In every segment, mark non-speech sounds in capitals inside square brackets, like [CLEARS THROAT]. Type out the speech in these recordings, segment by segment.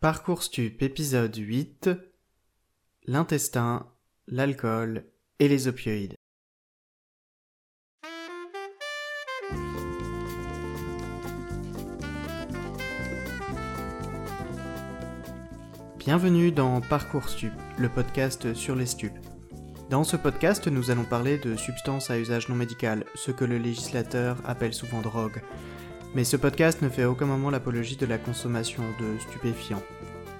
Parcours Stup, épisode 8 L'intestin, l'alcool et les opioïdes? Bienvenue dans Parcours Stup, le podcast sur les stupes. Dans ce podcast, nous allons parler de substances à usage non médical, ce que le législateur appelle souvent drogue. Mais ce podcast ne fait aucun moment l'apologie de la consommation de stupéfiants.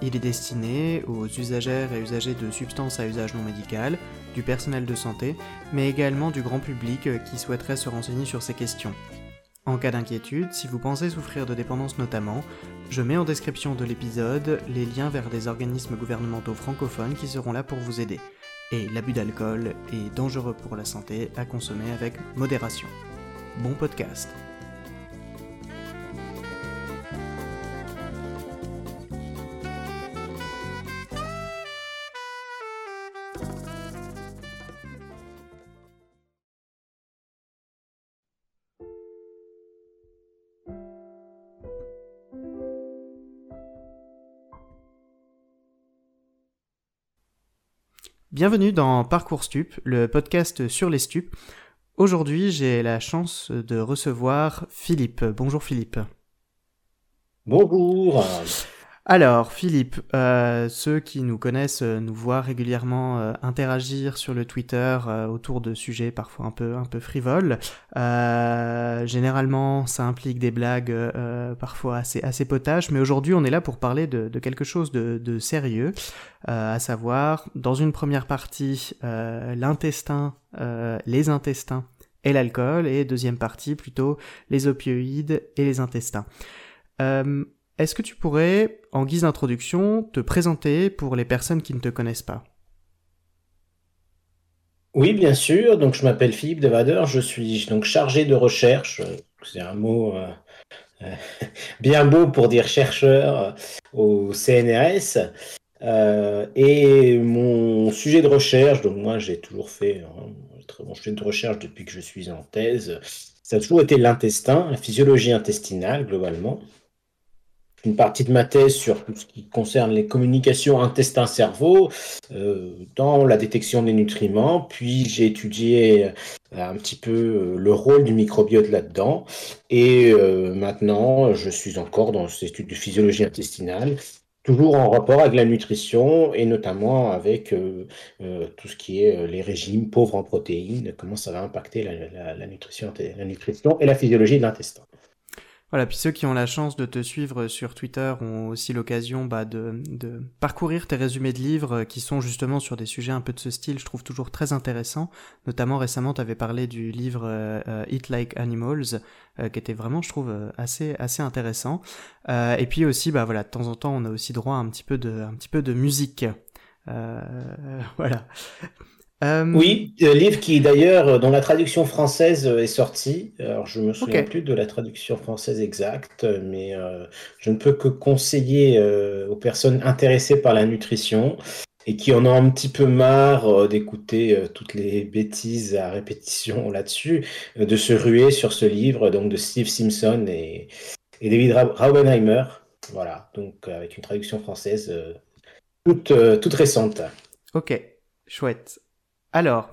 Il est destiné aux usagères et usagers de substances à usage non médical, du personnel de santé, mais également du grand public qui souhaiterait se renseigner sur ces questions. En cas d'inquiétude, si vous pensez souffrir de dépendance notamment, je mets en description de l'épisode les liens vers des organismes gouvernementaux francophones qui seront là pour vous aider. Et l'abus d'alcool est dangereux pour la santé à consommer avec modération. Bon podcast. Bienvenue dans Parcours Stup, le podcast sur les stupes. Aujourd'hui, j'ai la chance de recevoir Philippe. Bonjour Philippe. Bonjour. Alors, Philippe, euh, ceux qui nous connaissent euh, nous voient régulièrement euh, interagir sur le Twitter autour de sujets parfois un peu, un peu frivoles. généralement, ça implique des blagues parfois assez, assez potaches, mais aujourd'hui, on est là pour parler de, de quelque chose de, de sérieux, à savoir, dans une première partie, l'intestin, les intestins et l'alcool, et deuxième partie, plutôt, les opioïdes et les intestins. Est-ce que tu pourrais, en guise d'introduction, te présenter pour les personnes qui ne te connaissent pas? Oui, bien sûr. Donc, je m'appelle Philippe Devader. Je suis donc chargé de recherche. C'est un mot euh, euh, [LAUGHS] bien beau pour dire chercheur euh, au CNRS. et mon sujet de recherche, donc moi j'ai toujours fait hein, mon sujet de recherche depuis que je suis en thèse, ça a toujours été l'intestin, la physiologie intestinale globalement une partie de ma thèse sur tout ce qui concerne les communications intestin-cerveau euh, dans la détection des nutriments. Puis j'ai étudié euh, un petit peu euh, le rôle du microbiote là-dedans. Et maintenant, je suis encore dans cette étude de physiologie intestinale, toujours en rapport avec la nutrition et notamment avec tout ce qui est les régimes pauvres en protéines, comment ça va impacter la nutrition et la physiologie de l'intestin. Voilà, puis ceux qui ont la chance de te suivre sur Twitter ont aussi l'occasion bah, de, de, parcourir tes résumés de livres euh, qui sont justement sur des sujets un peu de ce style, je trouve toujours très intéressant. Notamment récemment, tu avais parlé du livre euh, euh, Eat Like Animals, qui était vraiment, je trouve, assez, assez intéressant. et puis aussi, bah voilà, de temps en temps, on a aussi droit à un petit peu de, un petit peu de musique. [LAUGHS] voilà. Euh, oui, le livre qui d'ailleurs, euh, dont la traduction française euh, est sortie. Alors, je me souviens plus de la traduction française exacte, mais je ne peux que conseiller aux personnes intéressées par la nutrition et qui en ont un petit peu marre d'écouter toutes les bêtises à répétition [LAUGHS] là-dessus, de se ruer sur ce livre donc de Steve Simpson et, et David Raubenheimer. Voilà, donc avec une traduction française toute, toute récente. Ok, chouette. Alors,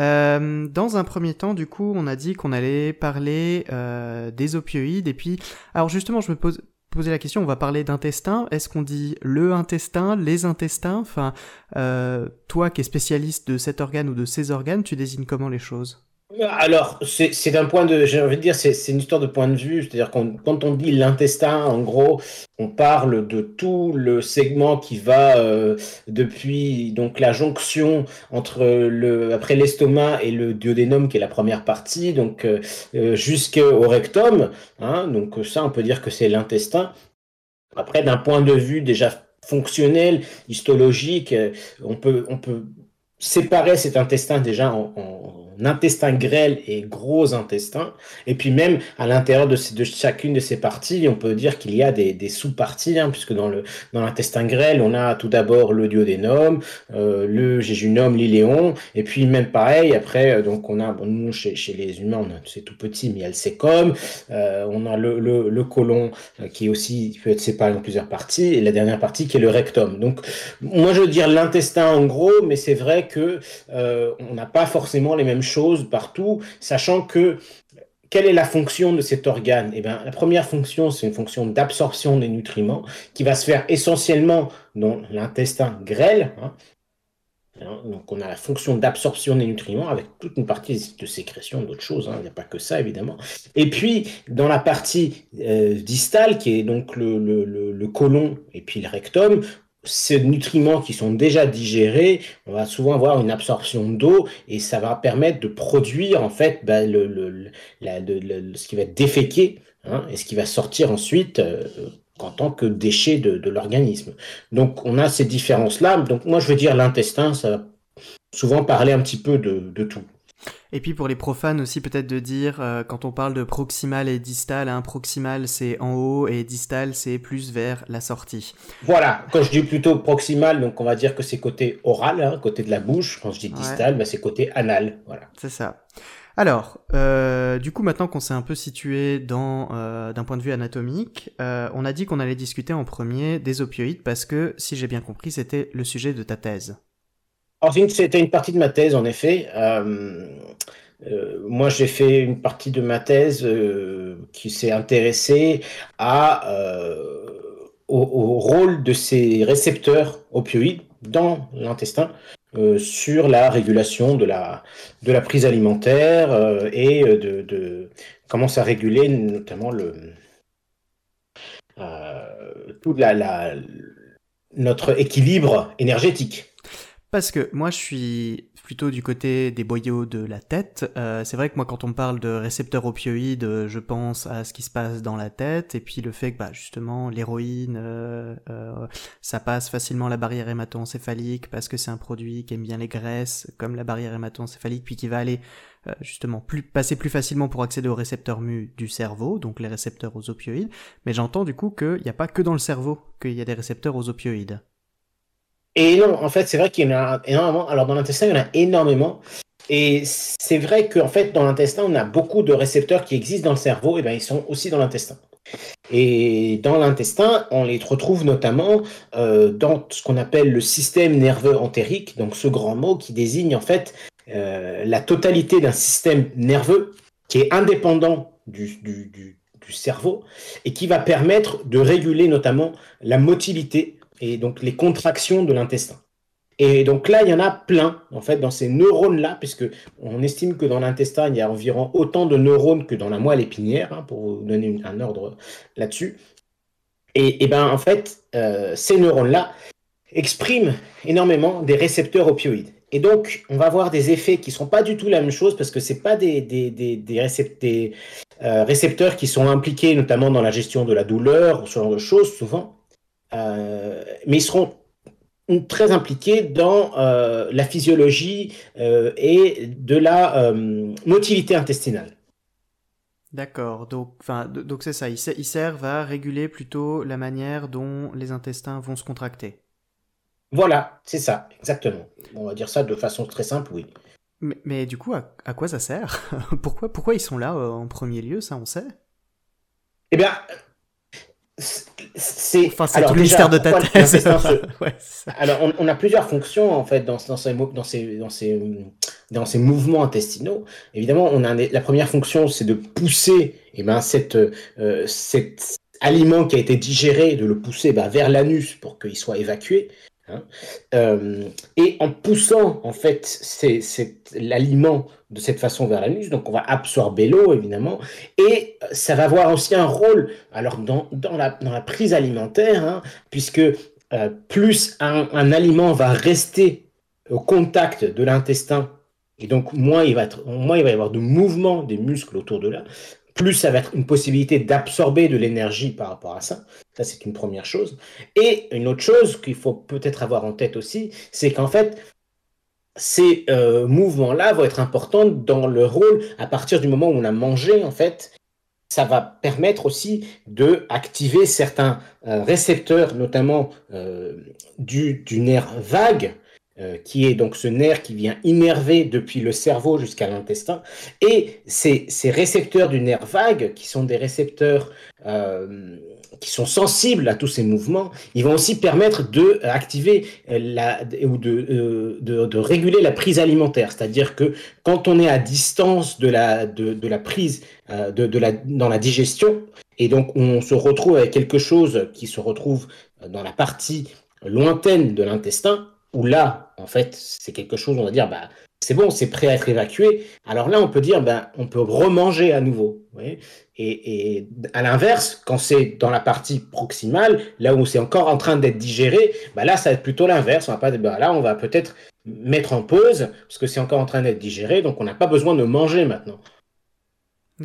euh, dans un premier temps, du coup, on a dit qu'on allait parler euh, des opioïdes. Et puis, alors justement, je me pose poser la question, on va parler d'intestin. Est-ce qu'on dit le intestin, les intestins? Enfin, euh, toi qui es spécialiste de cet organe ou de ces organes, tu désignes comment les choses? Alors, c'est un point de, j'ai envie de dire, c'est une histoire de point de vue. C'est-à-dire quand on dit l'intestin, en gros, on parle de tout le segment qui va euh, depuis donc la jonction entre le après l'estomac et le duodénum, qui est la première partie, donc euh, euh, jusqu'au rectum. Hein, donc ça, on peut dire que c'est l'intestin. Après, d'un point de vue déjà fonctionnel, histologique, on peut on peut séparer cet intestin déjà en intestin grêle et gros intestin. Et puis même à l'intérieur de, chacune de ces parties, on peut dire qu'il y a des, sous-parties, hein, puisque dans l'intestin grêle, on a tout d'abord le duodénum, euh, le jéjunum, l'iléon, et puis même pareil, après, euh, donc on a, nous chez, les humains, c'est tout petit, mais il y a le sécom, euh, on a le, le, le côlon euh, qui aussi peut être séparé en plusieurs parties, et la dernière partie qui est le rectum. Donc moi je veux dire l'intestin en gros, mais c'est vrai que on n'a pas forcément les mêmes partout, sachant que quelle est la fonction de cet organe? Eh bien, la première fonction, c'est une fonction d'absorption des nutriments qui va se faire essentiellement dans l'intestin grêle. Hein. Donc, on a la fonction d'absorption des nutriments avec toute une partie de sécrétion d'autres choses. Hein. Il n'y a pas que ça, évidemment. Et puis, dans la partie euh, distale, qui est donc le, le, et puis le rectum, ces nutriments qui sont déjà digérés, on va souvent avoir une absorption d'eau et ça va permettre de produire en fait ben, le, ce qui va être déféqué hein, et ce qui va sortir ensuite euh, en tant que déchet de, l'organisme. Donc on a ces différences-là. Donc moi je veux dire l'intestin, ça va souvent parler un petit peu de tout. Et puis pour les profanes aussi peut-être de dire, euh, quand on parle de proximal et distal, hein, proximal c'est en haut et distal c'est plus vers la sortie. Voilà, quand je dis plutôt proximal, donc on va dire que c'est côté oral, hein, côté de la bouche. Quand je dis distal, ouais. bah, c'est côté anal. Voilà. C'est ça. Alors, euh, du coup, maintenant qu'on s'est un peu situé dans euh, d'un point de vue anatomique, euh, on a dit qu'on allait discuter en premier des opioïdes parce que, si j'ai bien compris, c'était le sujet de ta thèse. C'était une partie de ma thèse, en effet. Euh, euh, moi, j'ai fait une partie de ma thèse euh, qui s'est intéressée à, au, rôle de ces récepteurs opioïdes dans l'intestin sur la régulation de la, prise alimentaire et de, comment ça réguler notamment le, toute la, la, notre équilibre énergétique. Parce que moi, je suis plutôt du côté des boyaux de la tête. Euh, c'est vrai que moi, quand on parle de récepteurs opioïdes, euh, je pense à ce qui se passe dans la tête, et puis le fait que, bah, justement, l'héroïne, euh, ça passe facilement la barrière hémato-encéphalique parce que c'est un produit qui aime bien les graisses, comme la barrière hémato-encéphalique, puis qui va aller justement passer plus facilement pour accéder aux récepteurs mu du cerveau, donc les récepteurs aux opioïdes. Mais j'entends du coup qu'il n'y a pas que dans le cerveau qu'il y a des récepteurs aux opioïdes. Et non, en fait, c'est vrai qu'il y en a énormément. Alors, dans l'intestin, il y en a énormément. Et c'est vrai qu'en fait, dans l'intestin, on a beaucoup de récepteurs qui existent dans le cerveau, et bien ils sont aussi dans l'intestin. Et dans l'intestin, on les retrouve notamment euh, dans ce qu'on appelle le système nerveux entérique, donc ce grand mot qui désigne en fait euh, la totalité d'un système nerveux qui est indépendant du cerveau et qui va permettre de réguler notamment la motilité et donc les contractions de l'intestin. Et donc là, il y en a plein, en fait, dans ces neurones-là, puisque on estime que dans l'intestin, il y a environ autant de neurones que dans la moelle épinière, hein, pour vous donner un ordre là-dessus. Et, et, ben, en fait, euh, ces neurones-là expriment énormément des récepteurs opioïdes. Et donc, on va avoir des effets qui ne sont pas du tout la même chose, parce que ce pas des, des, des euh, récepteurs qui sont impliqués notamment dans la gestion de la douleur, ou ce genre de choses, souvent. Euh, mais ils seront très impliqués dans euh, la physiologie euh, et de la motilité intestinale. D'accord, donc c'est ça, ils, servent à réguler plutôt la manière dont les intestins vont se contracter. Voilà, c'est ça, exactement. On va dire ça de façon très simple, oui. Mais, mais du coup, à, à, quoi ça sert? [LAUGHS] Pourquoi, pourquoi ils sont là en premier lieu, ça on sait? Eh bien, c'est enfin, alors, tout le mystère de ta thèse. Se... [LAUGHS] ouais, alors, on, on, a plusieurs fonctions en fait dans, dans, ces, dans, ces, dans, ces, dans ces mouvements intestinaux. Évidemment, on a la première fonction, c'est de pousser et eh ben, cette, euh, cet aliment qui a été digéré, de le pousser ben, vers l'anus pour qu'il soit évacué. Hein. Euh, et en poussant en fait l'aliment de cette façon vers l'anus, donc on va absorber l'eau évidemment, et ça va avoir aussi un rôle alors dans, la, la prise alimentaire, hein, puisque euh, plus un, aliment va rester au contact de l'intestin, et donc moins il, va moins il va y avoir de mouvement des muscles autour de là, plus ça va être une possibilité d'absorber de l'énergie par rapport à ça. Ça, c'est une première chose. Et une autre chose qu'il faut peut-être avoir en tête aussi, c'est qu'en fait, ces mouvements-là vont être importants dans le rôle à partir du moment où on a mangé, en fait, ça va permettre aussi de activer certains récepteurs, notamment du, du, nerf vague, euh, qui est donc ce nerf qui vient innerver depuis le cerveau jusqu'à l'intestin. Et ces, ces, récepteurs du nerf vague, qui sont des récepteurs euh, qui sont sensibles à tous ces mouvements, ils vont aussi permettre de activer la, ou de, euh, de, de, réguler la prise alimentaire. C'est-à-dire que quand on est à distance de la, de, de la prise euh, de la, dans la digestion, et donc on se retrouve avec quelque chose qui se retrouve dans la partie lointaine de l'intestin, où là, en fait, c'est quelque chose, on va dire, bah, c'est bon, c'est prêt à être évacué. Alors là, on peut dire, ben, on peut remanger à nouveau. Et, à l'inverse, quand c'est dans la partie proximale, là où c'est encore en train d'être digéré, ben là, ça va être plutôt l'inverse. On va pas, ben là, on va peut-être mettre en pause parce que c'est encore en train d'être digéré, donc on n'a pas besoin de manger maintenant.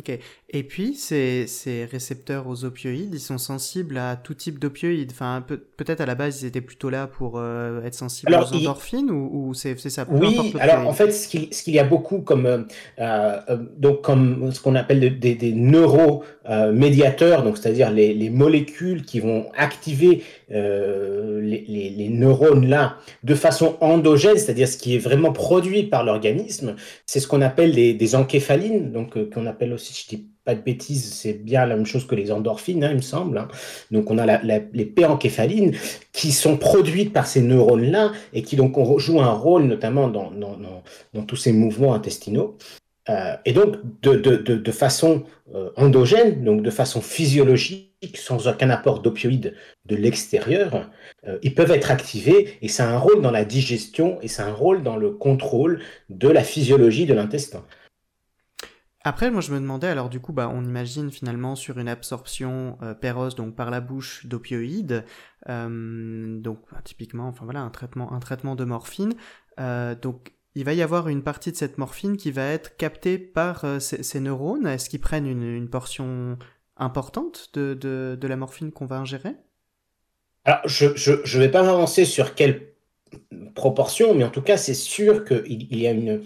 Ok. Et puis, ces, ces, récepteurs aux opioïdes, ils sont sensibles à tout type d'opioïdes. Enfin, peut, être à la base, ils étaient plutôt là pour euh, être sensibles aux endorphines ou, ou c'est ça? Oui, alors en fait, ce qu'il y a beaucoup comme, euh, euh, donc, comme ce qu'on appelle des, des neuromédiateurs, donc c'est-à-dire les, les, molécules qui vont activer les, les, neurones là de façon endogène, c'est-à-dire ce qui est vraiment produit par l'organisme, c'est ce qu'on appelle des, des encéphalines, donc qu'on appelle aussi, je dis pas de bêtises, c'est bien la même chose que les endorphines, hein, il me semble. Hein. Donc on a les péencéphalines qui sont produites par ces neurones-là et qui donc jouent un rôle notamment dans, tous ces mouvements intestinaux. Euh, et donc de, façon euh, endogène, donc de façon physiologique, sans aucun apport d'opioïdes de l'extérieur, euh, ils peuvent être activés et ça a un rôle dans la digestion et c'est un rôle dans le contrôle de la physiologie de l'intestin. Après, moi je me demandais, alors du coup, bah, on imagine finalement sur une absorption euh, péros, donc par la bouche d'opioïdes, euh, donc bah, typiquement, enfin voilà, un traitement, un traitement de morphine. Euh, donc il va y avoir une partie de cette morphine qui va être captée par ces, neurones. Est-ce qu'ils prennent une, portion importante de, de, de la morphine qu'on va ingérer? Alors, je ne vais pas m'avancer sur quelle proportion, mais en tout cas, c'est sûr qu'il il y a une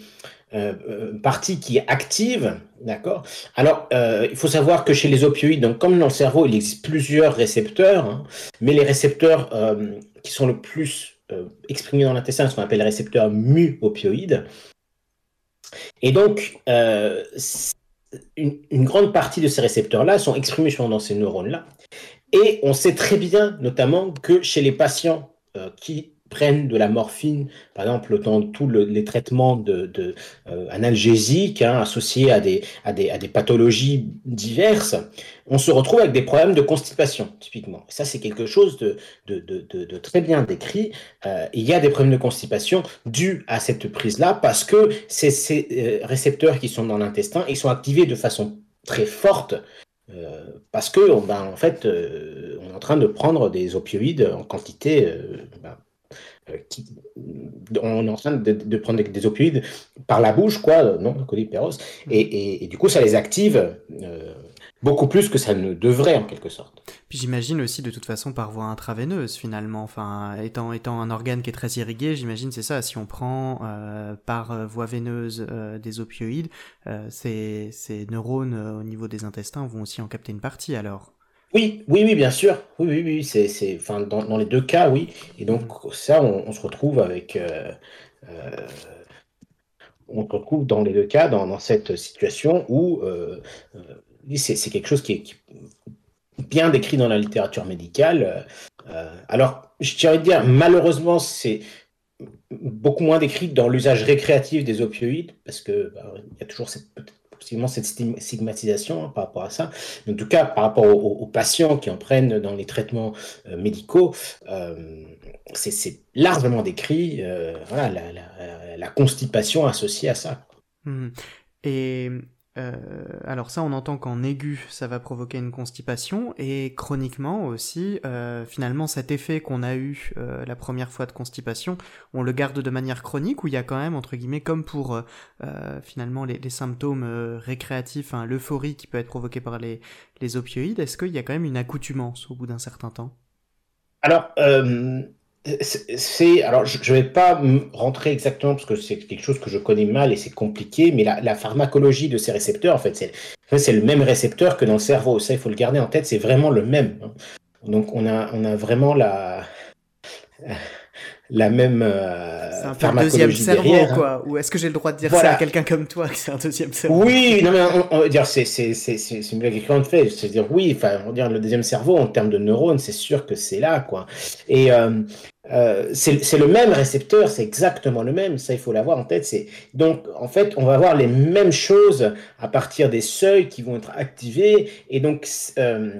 euh, euh, partie qui est active, d'accord? Alors, euh, il faut savoir que chez les opioïdes, donc comme dans le cerveau, il existe plusieurs récepteurs, hein, mais les récepteurs qui sont le plus exprimés dans l'intestin, ce qu'on appelle les récepteurs mu-opioïdes. Et donc, une, grande partie de ces récepteurs-là sont exprimés dans ces neurones-là. Et on sait très bien, notamment, que chez les patients qui prennent de la morphine, par exemple dans tous les traitements de, de euh, analgésiques hein, associés à des, à, des, à des pathologies diverses, on se retrouve avec des problèmes de constipation, typiquement. Ça, c'est quelque chose de, de, de très bien décrit. Euh, il y a des problèmes de constipation dus à cette prise-là parce que ces, euh, récepteurs qui sont dans l'intestin, ils sont activés de façon très forte parce que ben, en fait, on est en train de prendre des opioïdes en quantité ben, qui, on est en train de, prendre des, opioïdes par la bouche, quoi, non, et, et, et, du coup, ça les active euh, beaucoup plus que ça ne devrait, en quelque sorte. Puis j'imagine aussi, de toute façon, par voie intraveineuse, finalement, enfin, étant, étant un organe qui est très irrigué, j'imagine, c'est ça, si on prend euh, par voie veineuse des opioïdes, ces, ces neurones au niveau des intestins vont aussi en capter une partie, alors oui, oui, oui, bien sûr. Oui, oui, oui, c'est, c'est, enfin, dans, dans les deux cas, oui. Et donc, ça, on, on se retrouve avec. Euh, euh, on se retrouve dans les deux cas, dans, dans cette situation où euh, euh c'est, c'est quelque chose qui est, qui bien décrit dans la littérature médicale. Alors, je tiens à dire, malheureusement, c'est beaucoup moins décrit dans l'usage récréatif des opioïdes, parce que bah, il y a toujours cette peut-être cette stigmatisation hein, par rapport à ça. En tout cas, par rapport aux, patients qui en prennent dans les traitements euh, médicaux, euh, c'est largement décrit euh, la, la, constipation associée à ça. Mmh. Et euh, alors ça, on entend qu'en aigu, ça va provoquer une constipation, et chroniquement aussi, euh, finalement, cet effet qu'on a eu euh, la première fois de constipation, on le garde de manière chronique, où il y a quand même, entre guillemets, comme pour finalement les, symptômes récréatifs, hein, l'euphorie qui peut être provoquée par les, les opioïdes, est-ce qu'il y a quand même une accoutumance au bout d'un certain temps? Alors, c'est alors je ne vais pas rentrer exactement parce que c'est quelque chose que je connais mal et c'est compliqué, mais la, pharmacologie de ces récepteurs, en fait, c'est c'est le même récepteur que dans le cerveau. Ça, il faut le garder en tête, c'est vraiment le même. Hein. Donc on a on a vraiment la la même euh, c'est un peu deuxième cerveau hein. quoi ou est-ce que j'ai le droit de dire ça à quelqu'un comme toi que c'est un deuxième cerveau? Oui non mais on, va dire c'est c'est c'est c'est une blague de fait c'est dire oui enfin on dire le deuxième cerveau en termes de neurones c'est sûr que c'est là quoi et euh, euh, c'est le même récepteur, c'est exactement le même, ça il faut l'avoir en tête. Donc en fait on va avoir les mêmes choses à partir des seuils qui vont être activés et donc euh,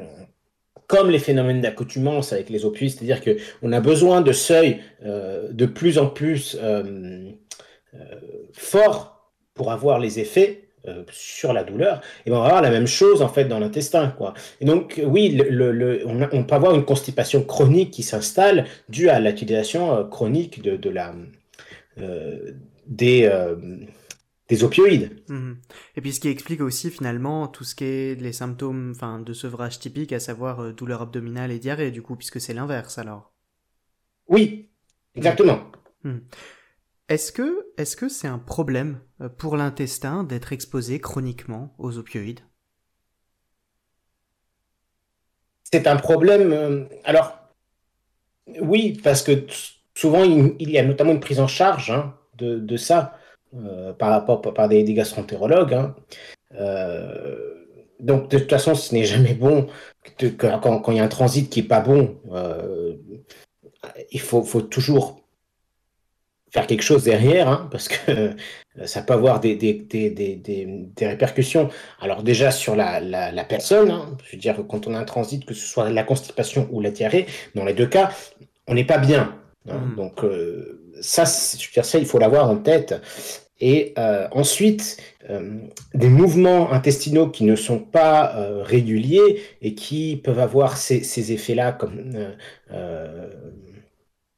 comme les phénomènes d'accoutumance avec les opioïdes, c'est-à-dire qu'on a besoin de seuils euh, de plus en plus forts pour avoir les effets sur la douleur, et ben, on va avoir la même chose en fait dans l'intestin, quoi. Et donc oui, le, on, peut avoir une constipation chronique qui s'installe due à l'utilisation chronique de, de la des des opioïdes. Mhm. Et puis ce qui explique aussi finalement tout ce qui est les symptômes enfin, de sevrage typique, à savoir euh, douleur abdominale et diarrhée, du coup, puisque c'est l'inverse alors? Oui, exactement. Mhm. Est-ce que c'est un problème euh, pour l'intestin d'être exposé chroniquement aux opioïdes? C'est un problème. Euh, alors oui, parce que souvent il, y a notamment une prise en charge hein, de, ça. Euh, par rapport par des, gastroentérologues. Hein. Donc de toute façon, ce n'est jamais bon quand, il y a un transit qui est pas bon. Il faut, toujours faire quelque chose derrière, hein, parce que ça peut avoir des, des, des, des, répercussions. Alors déjà sur la, la, personne, hein, je veux dire, quand on a un transit, que ce soit la constipation ou la diarrhée, dans les deux cas, on n'est pas bien. Mmh. Donc ça, je veux dire, ça, il faut l'avoir en tête. Et euh, ensuite, euh, des mouvements intestinaux qui ne sont pas euh, réguliers et qui peuvent avoir ces, ces effets-là comme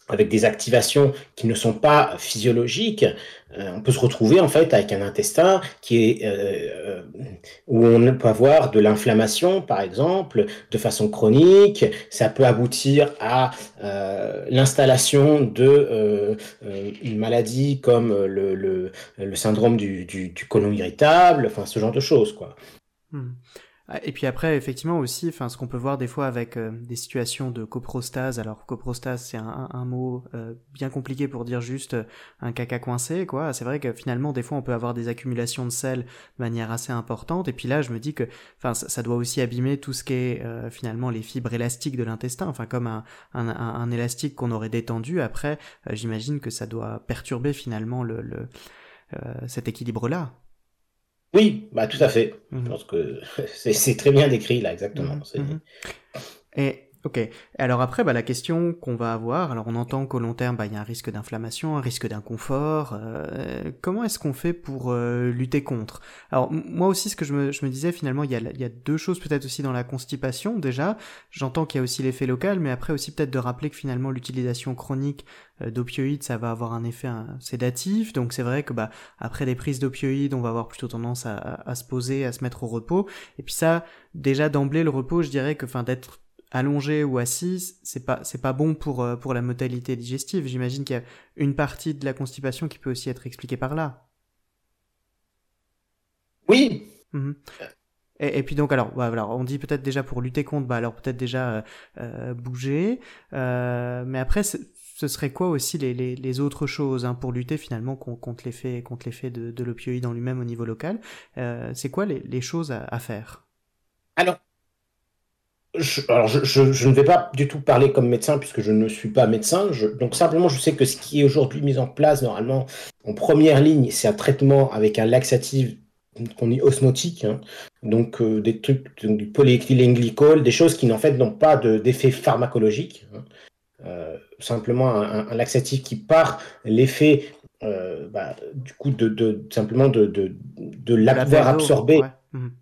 avec des activations qui ne sont pas physiologiques, euh, on peut se retrouver en fait avec un intestin euh, euh, où on peut avoir de l'inflammation par exemple de façon chronique. Ça peut aboutir à l'installation de une maladie comme le, syndrome du, du, du, colon irritable, enfin ce genre de choses quoi. Hmm. Ah, et puis après, effectivement aussi, enfin, ce qu'on peut voir des fois avec euh, des situations de coprostase. Alors, coprostase, c'est un, mot euh, bien compliqué pour dire juste euh, un caca coincé, quoi. C'est vrai que finalement, des fois, on peut avoir des accumulations de sel de manière assez importante. Et puis là, je me dis que, enfin, ça, doit aussi abîmer tout ce qui est finalement les fibres élastiques de l'intestin. Enfin, comme un, un, un élastique qu'on aurait détendu. Après, j'imagine que ça doit perturber finalement le, le cet équilibre-là. Oui, bah tout à fait. Je mhm. pense que [LAUGHS] c'est très bien décrit là, exactement. Mhm. Et Ok. Alors après, bah, la question qu'on va avoir, alors on entend qu'au long terme, bah, il y a un risque d'inflammation, un risque d'inconfort. Euh, comment est-ce qu'on fait pour euh, lutter contre? Alors moi aussi, ce que je me, je me disais finalement, il y, a, y a deux choses peut-être aussi dans la constipation. Déjà, j'entends qu'il y a aussi l'effet local, mais après aussi peut-être de rappeler que finalement l'utilisation chronique euh, d'opioïdes, ça va avoir un effet sédatif. Donc c'est vrai que bah après des prises d'opioïdes, on va avoir plutôt tendance à, à, se poser, à se mettre au repos. Et puis ça, déjà d'emblée, le repos, je dirais que, d'être allongé ou assis, c'est pas c'est pas bon pour euh, pour la modalité digestive. J'imagine qu'il y a une partie de la constipation qui peut aussi être expliquée par là. Oui. Mhm. Et, puis donc alors, voilà, on dit peut-être déjà pour lutter contre, bah alors peut-être déjà euh, euh, bouger, mais après ce serait quoi aussi les, les, les autres choses hein, pour lutter finalement contre l'effet contre l'effet de, de l'opioïde en lui-même au niveau local? C'est quoi les, les choses à, à faire? Alors je, alors, je, je, ne vais pas du tout parler comme médecin puisque je ne suis pas médecin. donc, simplement, je sais que ce qui est aujourd'hui mis en place, normalement, en première ligne, c'est un traitement avec un laxatif qu'on dit osmotique. Hein. donc, euh, des trucs, du polyéthylène des choses qui, en fait, n'ont pas d'effet pharmacologique. Hein. Euh, simplement un, laxatif qui part l'effet euh, bah, du coup de, de simplement de, de, de l'avoir absorbé. Mhm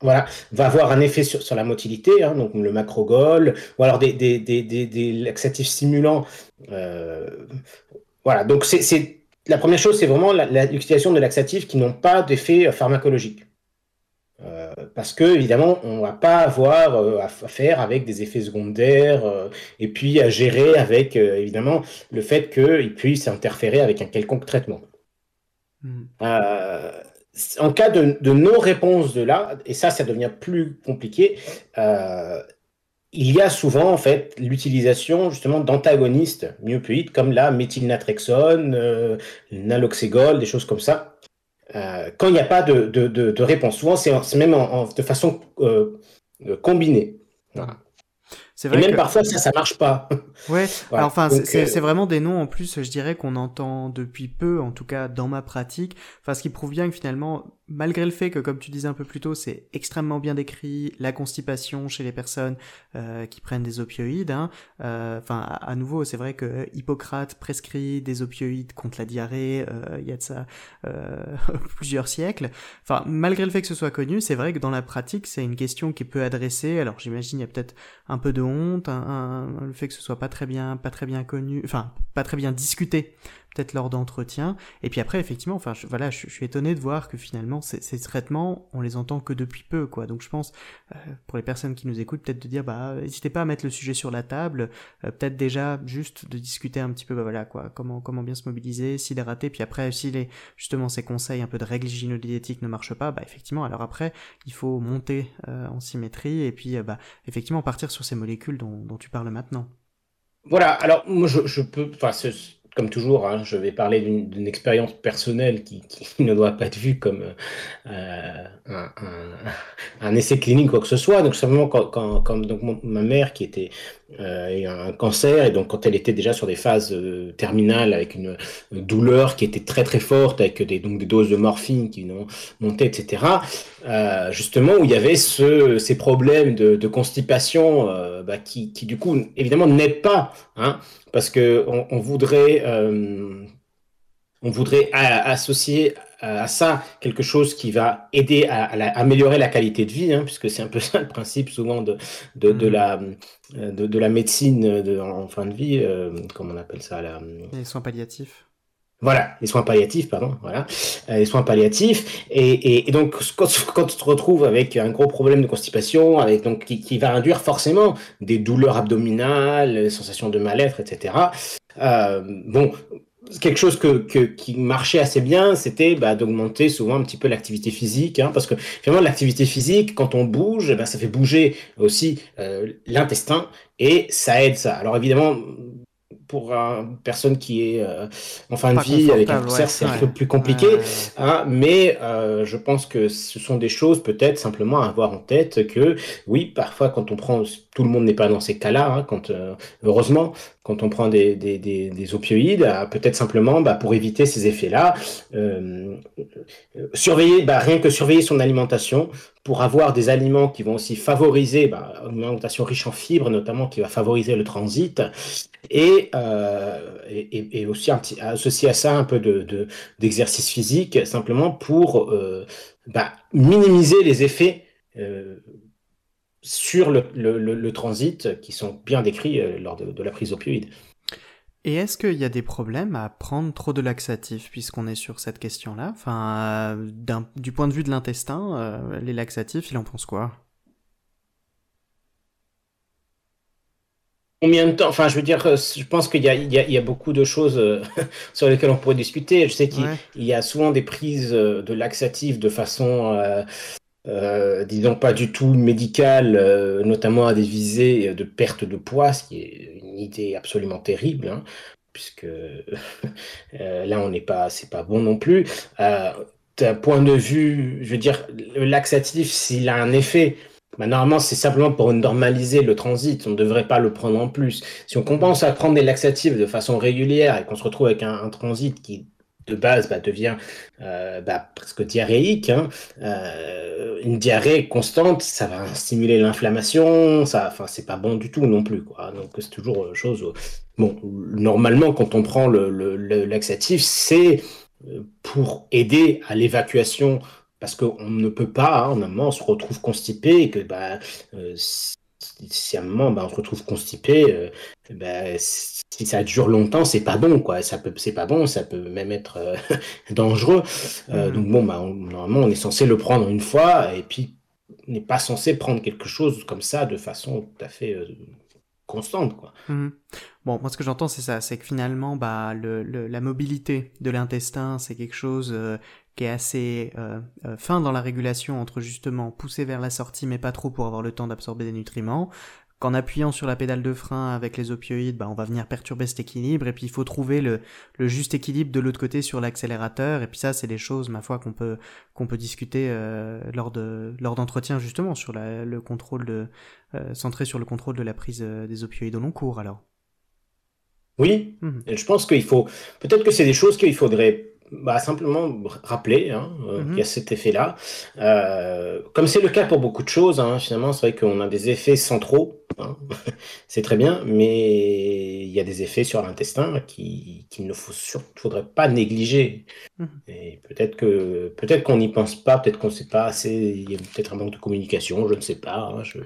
voilà, va avoir un effet sur, sur la motilité, hein, donc le macrogol, ou alors des, des, des, des laxatifs stimulants. Euh, voilà, donc c'est la première chose, c'est vraiment l'utilisation de laxatifs qui n'ont pas d'effet pharmacologique. Euh, parce que évidemment, on va pas avoir euh, à faire avec des effets secondaires euh, et puis à gérer avec évidemment le fait qu'il puisse interférer avec un quelconque traitement. Hmm. En cas de, non-réponse de là, et ça, ça devient plus compliqué, il y a souvent en fait l'utilisation justement d'antagonistes myopioïdes comme la méthylnatrexone, euh, naloxégol, des choses comme ça. Euh, quand il n'y a pas de, réponse, souvent c'est même de façon euh, combinée. C'est vrai et même parfois ça ça marche pas. [LAUGHS] Ouais. enfin c'est euh, vraiment des noms en plus je dirais qu'on entend depuis peu en tout cas dans ma pratique. Enfin ce qui prouve bien que finalement malgré le fait que comme tu disais un peu plus tôt c'est extrêmement bien décrit la constipation chez les personnes euh, qui prennent des opioïdes. Hein, euh, enfin à, nouveau c'est vrai que Hippocrate prescrit des opioïdes contre la diarrhée. Il y a de ça [LAUGHS] plusieurs siècles. Enfin malgré le fait que ce soit connu c'est vrai que dans la pratique c'est une question qui peut adresser. Alors j'imagine il y a peut-être un peu de le fait que ce soit pas très bien, pas très bien connu, enfin pas très bien discuté peut-être lors d'entretien. Et puis après, effectivement, enfin, je, voilà, je, suis étonné de voir que finalement, ces, traitements, on les entend que depuis peu, quoi. Donc je pense, euh, pour les personnes qui nous écoutent, peut-être de dire, bah, n'hésitez pas à mettre le sujet sur la table, euh, peut-être déjà juste de discuter un petit peu, bah voilà, quoi, comment, comment bien se mobiliser, s'il est raté, puis après, si les, justement, ces conseils un peu de règles gynédiétiques ne marchent pas, bah effectivement, alors après, il faut monter euh, en symétrie et puis, bah, effectivement, partir sur ces molécules dont, dont tu parles maintenant. Voilà, alors moi je, je peux, enfin, comme toujours, hein, je vais parler d'une expérience personnelle qui, ne doit pas être vue comme euh, un, essai clinique ou quoi que ce soit. Donc simplement quand, ma mère qui était euh, un cancer et donc quand elle était déjà sur des phases euh, terminales avec une, douleur qui était très très forte avec des donc des doses de morphine qui montaient etc. justement où il y avait ce, ces problèmes de, constipation bah, qui, qui, du coup évidemment n'aident pas. Hein, parce que on, voudrait, euh, on voudrait associer à ça quelque chose qui va aider à, améliorer la qualité de vie, hein, puisque c'est un peu [LAUGHS] ça le principe souvent de, de, de mm. la, de, la médecine de, en fin de vie, euh, comment on appelle ça la... Les soins palliatifs. Voilà, les soins palliatifs, pardon, voilà, euh, les soins palliatifs. Et, et, donc, quand, quand, tu te retrouves avec un gros problème de constipation, avec donc qui, qui va induire forcément des douleurs abdominales, sensations de mal-être, etc. Euh, bon, quelque chose que, que, qui marchait assez bien, c'était bah, d'augmenter souvent un petit peu l'activité physique, hein, parce que finalement l'activité physique, quand on bouge, bah, ça fait bouger aussi euh, l'intestin et ça aide ça. Alors évidemment, pour une personne qui est euh, en fin de vie avec un cancer, c'est un peu plus compliqué. Hein, mais euh, je pense que ce sont des choses peut-être simplement à avoir en tête que oui, parfois quand on prend, tout le monde n'est pas dans ces cas-là, hein, quand euh, heureusement, quand on prend des, des, des, des opioïdes, peut-être simplement bah, pour éviter ces effets-là, surveiller, bah, rien que surveiller son alimentation, pour avoir des aliments qui vont aussi favoriser bah, une alimentation riche en fibres, notamment qui va favoriser le transit, et, euh, et, et, aussi un petit, associer à ça un peu de, d'exercice physique, simplement pour euh, bah, minimiser les effets euh, sur le, le, le, transit qui sont bien décrits euh, lors de, de la prise d'opioïdes. Et est-ce qu'il y a des problèmes à prendre trop de laxatifs, puisqu'on est sur cette question-là? Enfin, euh, du point de vue de l'intestin, euh, les laxatifs, il en pense quoi? Combien de temps? Enfin, je veux dire, euh, je pense qu'il y, a beaucoup de choses [LAUGHS] sur lesquelles on pourrait discuter. Je sais qu'il y a souvent des prises de laxatifs de façon, disons, pas du tout médicale, notamment à des visées de perte de poids, ce qui est idée absolument terrible, hein, puisque [LAUGHS] euh, là, on n'est pas, c'est pas bon non plus. Euh, d'un point de vue, je veux dire, le laxatif, s'il a un effet, bah, normalement, c'est simplement pour normaliser le transit. On ne devrait pas le prendre en plus. Si on commence à prendre des laxatifs de façon régulière et qu'on se retrouve avec un transit qui de base bah, devient euh, bah, presque diarrhéique. Hein. Euh, une diarrhée constante, ça va stimuler l'inflammation, ça, enfin, c'est pas bon du tout non plus. Quoi. Donc c'est toujours euh, chose. Bon, normalement, quand on prend le, laxatif, c'est pour aider à l'évacuation parce qu'on ne peut pas, hein, on se retrouve constipé et que bah, si à un moment bah, on se retrouve constipé, euh, bah, si ça dure longtemps, c'est pas bon, quoi. Ça peut, c'est pas bon, ça peut même être euh, [LAUGHS] dangereux. Euh, mm. Donc bon, bah, normalement, on est censé le prendre une fois et puis n'est pas censé prendre quelque chose comme ça de façon tout à fait constante. Quoi. Mmh. Bon, moi ce que j'entends c'est ça, c'est que finalement bah, le, la mobilité de l'intestin c'est quelque chose qui est assez euh, euh, fin dans la régulation entre justement pousser vers la sortie mais pas trop pour avoir le temps d'absorber des nutriments, qu'en appuyant sur la pédale de frein avec les opioïdes, bah, on va venir perturber cet équilibre, et puis il faut trouver le, le juste équilibre de l'autre côté sur l'accélérateur, et puis ça c'est des choses, ma foi, qu'on peut, qu'on peut discuter euh, lors, de, lors d'entretiens justement sur la, le contrôle de, euh, centré sur le contrôle de la prise des opioïdes au long cours alors. Oui, mmh. je pense qu'il faut, peut-être que c'est des choses qu'il faudrait bah, simplement rappeler hein, euh, qu'il y a mhm. cet effet-là. Euh, comme c'est le cas pour beaucoup de choses, hein, finalement, c'est vrai qu'on a des effets centraux, hein, [LAUGHS] c'est très bien, mais il y a des effets sur l'intestin qu'il ne faut faudrait pas négliger. Mhm. Et peut-être que peut-être qu'on n'y pense pas, peut-être qu'on ne sait pas assez, il y a peut-être un manque de communication, je ne sais pas. Je...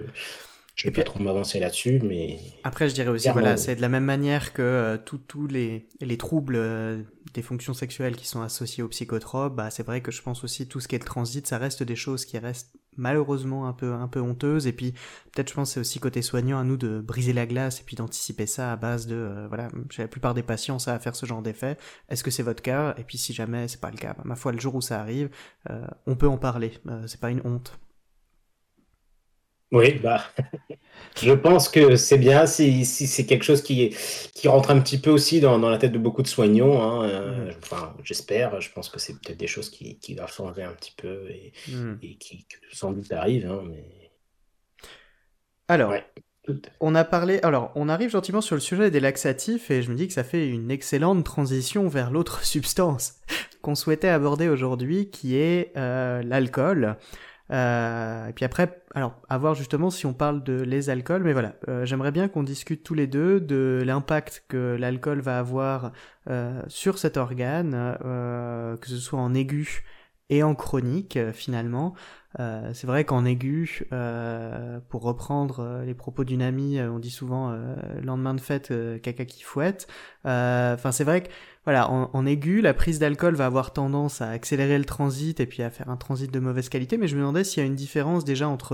Je vais pas trop m'avancer là-dessus, mais. Après, je dirais aussi, voilà, c'est de la même manière que euh, tous les, les troubles euh, des fonctions sexuelles qui sont associés aux psychotropes, bah, c'est vrai que je pense aussi tout ce qui est le transit, ça reste des choses qui restent malheureusement un peu, un peu honteuses. Et puis, peut-être, je pense, c'est aussi côté soignant à nous de briser la glace et puis d'anticiper ça à base de, euh, voilà, j'ai la plupart des patients, ça à faire ce genre d'effet. Est-ce que c'est votre cas? Et puis, si jamais c'est pas le cas, bah, ma foi, le jour où ça arrive, on peut en parler. c'est pas une honte. Oui, bah, [LAUGHS] je pense que c'est bien si, si c'est quelque chose qui, qui rentre un petit peu aussi dans, dans la tête de beaucoup de soignants. Hein, euh, mm. enfin, j'espère. Je pense que c'est peut-être des choses qui, qui doivent changer un petit peu et, mm. et qui, sans doute arrivent. Hein, mais... Alors, on a parlé. Alors, on arrive gentiment sur le sujet des laxatifs et je me dis que ça fait une excellente transition vers l'autre [LAUGHS] substance qu'on souhaitait aborder aujourd'hui, qui est euh, l'alcool. Euh, et puis après, alors, à voir justement si on parle de les alcools, mais voilà, euh, j'aimerais bien qu'on discute tous les deux de l'impact que l'alcool va avoir euh, sur cet organe, que ce soit en aigu et en chronique finalement. c'est vrai qu'en aigu, pour reprendre les propos d'une amie, on dit souvent lendemain de fête, caca qui fouette. Enfin, c'est vrai que voilà, en, aigu, la prise d'alcool va avoir tendance à accélérer le transit et puis à faire un transit de mauvaise qualité, mais je me demandais s'il y a une différence déjà entre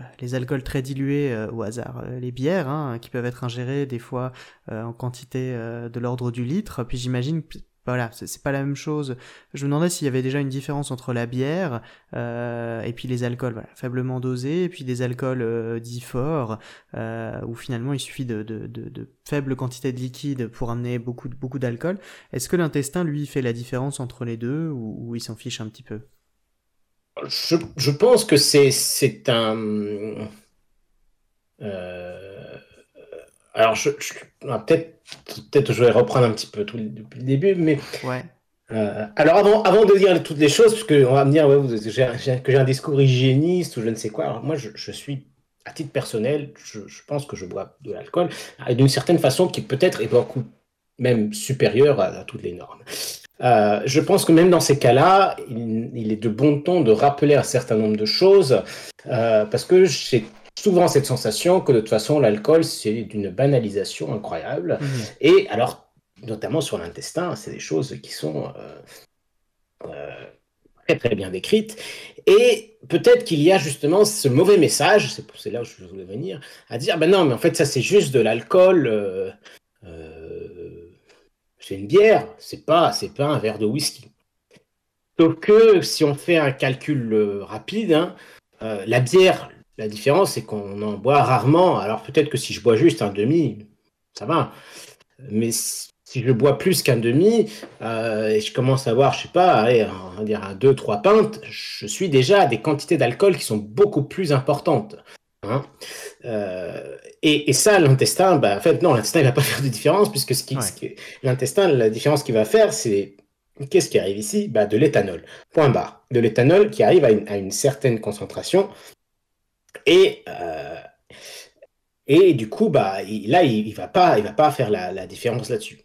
euh, les alcools très dilués euh, au hasard, euh, les bières, hein, qui peuvent être ingérées des fois en quantité de l'ordre du litre, puis j'imagine voilà, c'est pas la même chose. Je me demandais s'il y avait déjà une différence entre la bière euh, et puis les alcools voilà, faiblement dosés, et puis des alcools euh, dits forts, euh, où finalement il suffit de, de, de, de, faibles quantités de liquide pour amener beaucoup, beaucoup d'alcool. Est-ce que l'intestin, lui, fait la différence entre les deux, ou, il s'en fiche un petit peu? Je, je, pense que c'est un... Alors, je, ah, peut-être peut-être je vais reprendre un petit peu tout depuis le début, mais. Ouais. Euh, alors, avant, avant de dire toutes les choses, parce qu'on va me dire ouais, que j'ai un discours hygiéniste ou je ne sais quoi, alors moi, je, je suis, à titre personnel, je, je pense que je bois de l'alcool, et d'une certaine façon qui peut-être est beaucoup même supérieure à, toutes les normes. Euh, je pense que même dans ces cas-là, il, il, est de bon ton de rappeler un certain nombre de choses, euh, parce que j'ai souvent cette sensation que de toute façon l'alcool c'est d'une banalisation incroyable. Mhm. Et alors, notamment sur l'intestin, c'est des choses qui sont euh, euh, très très bien décrites. Et peut-être qu'il y a justement ce mauvais message, c'est là où je voulais venir, à dire ben non, mais en fait ça c'est juste de l'alcool. Euh, c'est une bière, c'est pas, c'est pas un verre de whisky. Sauf que si on fait un calcul rapide, hein, la bière, la différence, c'est qu'on en boit rarement. Alors peut-être que si je bois juste un demi, ça va. Mais si je bois plus qu'un demi euh, et je commence à boire, je sais pas, allez, on va dire un 2-3 pintes, je suis déjà à des quantités d'alcool qui sont beaucoup plus importantes. Hein. Euh, et, ça, l'intestin, bah, en fait, non, l'intestin, il va pas [LAUGHS] faire de différence, puisque ce qui, l'intestin, la différence qu'il va faire, c'est qu'est-ce qui arrive ici? Bah, De l'éthanol. Point barre. De l'éthanol qui arrive à une certaine concentration et, euh, et du coup, bah, là, il ne va, pas, il va pas faire la, différence là-dessus.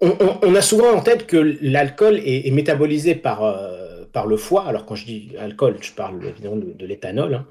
On, a souvent en tête que l'alcool est, métabolisé par, euh, par le foie. Alors, quand je dis alcool, je parle évidemment de, l'éthanol. Hein.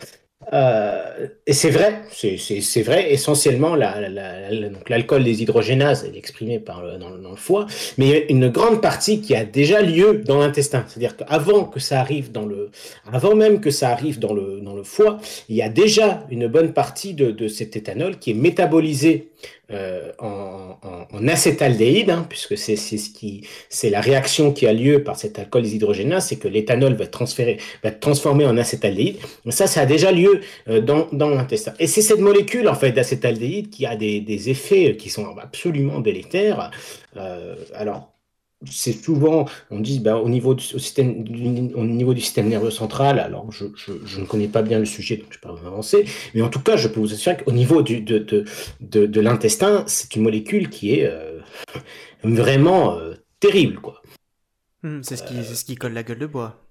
Euh, et c'est vrai, c'est vrai, essentiellement l'alcool des hydrogénases est exprimé par dans, le foie, mais il y a une grande partie qui a déjà lieu dans l'intestin. C'est-à-dire qu'avant que ça arrive dans le, avant même que ça arrive dans le, dans le foie, il y a déjà une bonne partie de, de cet éthanol qui est métabolisé euh, en, en, acétaldéhyde, hein, puisque c'est ce qui c'est la réaction qui a lieu par cet alcool déshydrogénase, c'est que l'éthanol va va être transformé en acétaldéhyde. Ça, ça a déjà lieu euh, dans, dans l'intestin. Et c'est cette molécule en fait d'acétaldéhyde qui a des, des, effets qui sont absolument délétères. Euh, alors c'est souvent, on dit, bah, au, niveau du, système, au niveau du système nerveux central, alors je, je, ne connais pas bien le sujet, donc je ne peux pas avancer, mais en tout cas, je peux vous assurer qu'au niveau du, de, de, de, de l'intestin, c'est une molécule qui est euh, vraiment euh, terrible. quoi. Hmm, c'est ce, qui, ce qui colle la gueule de bois.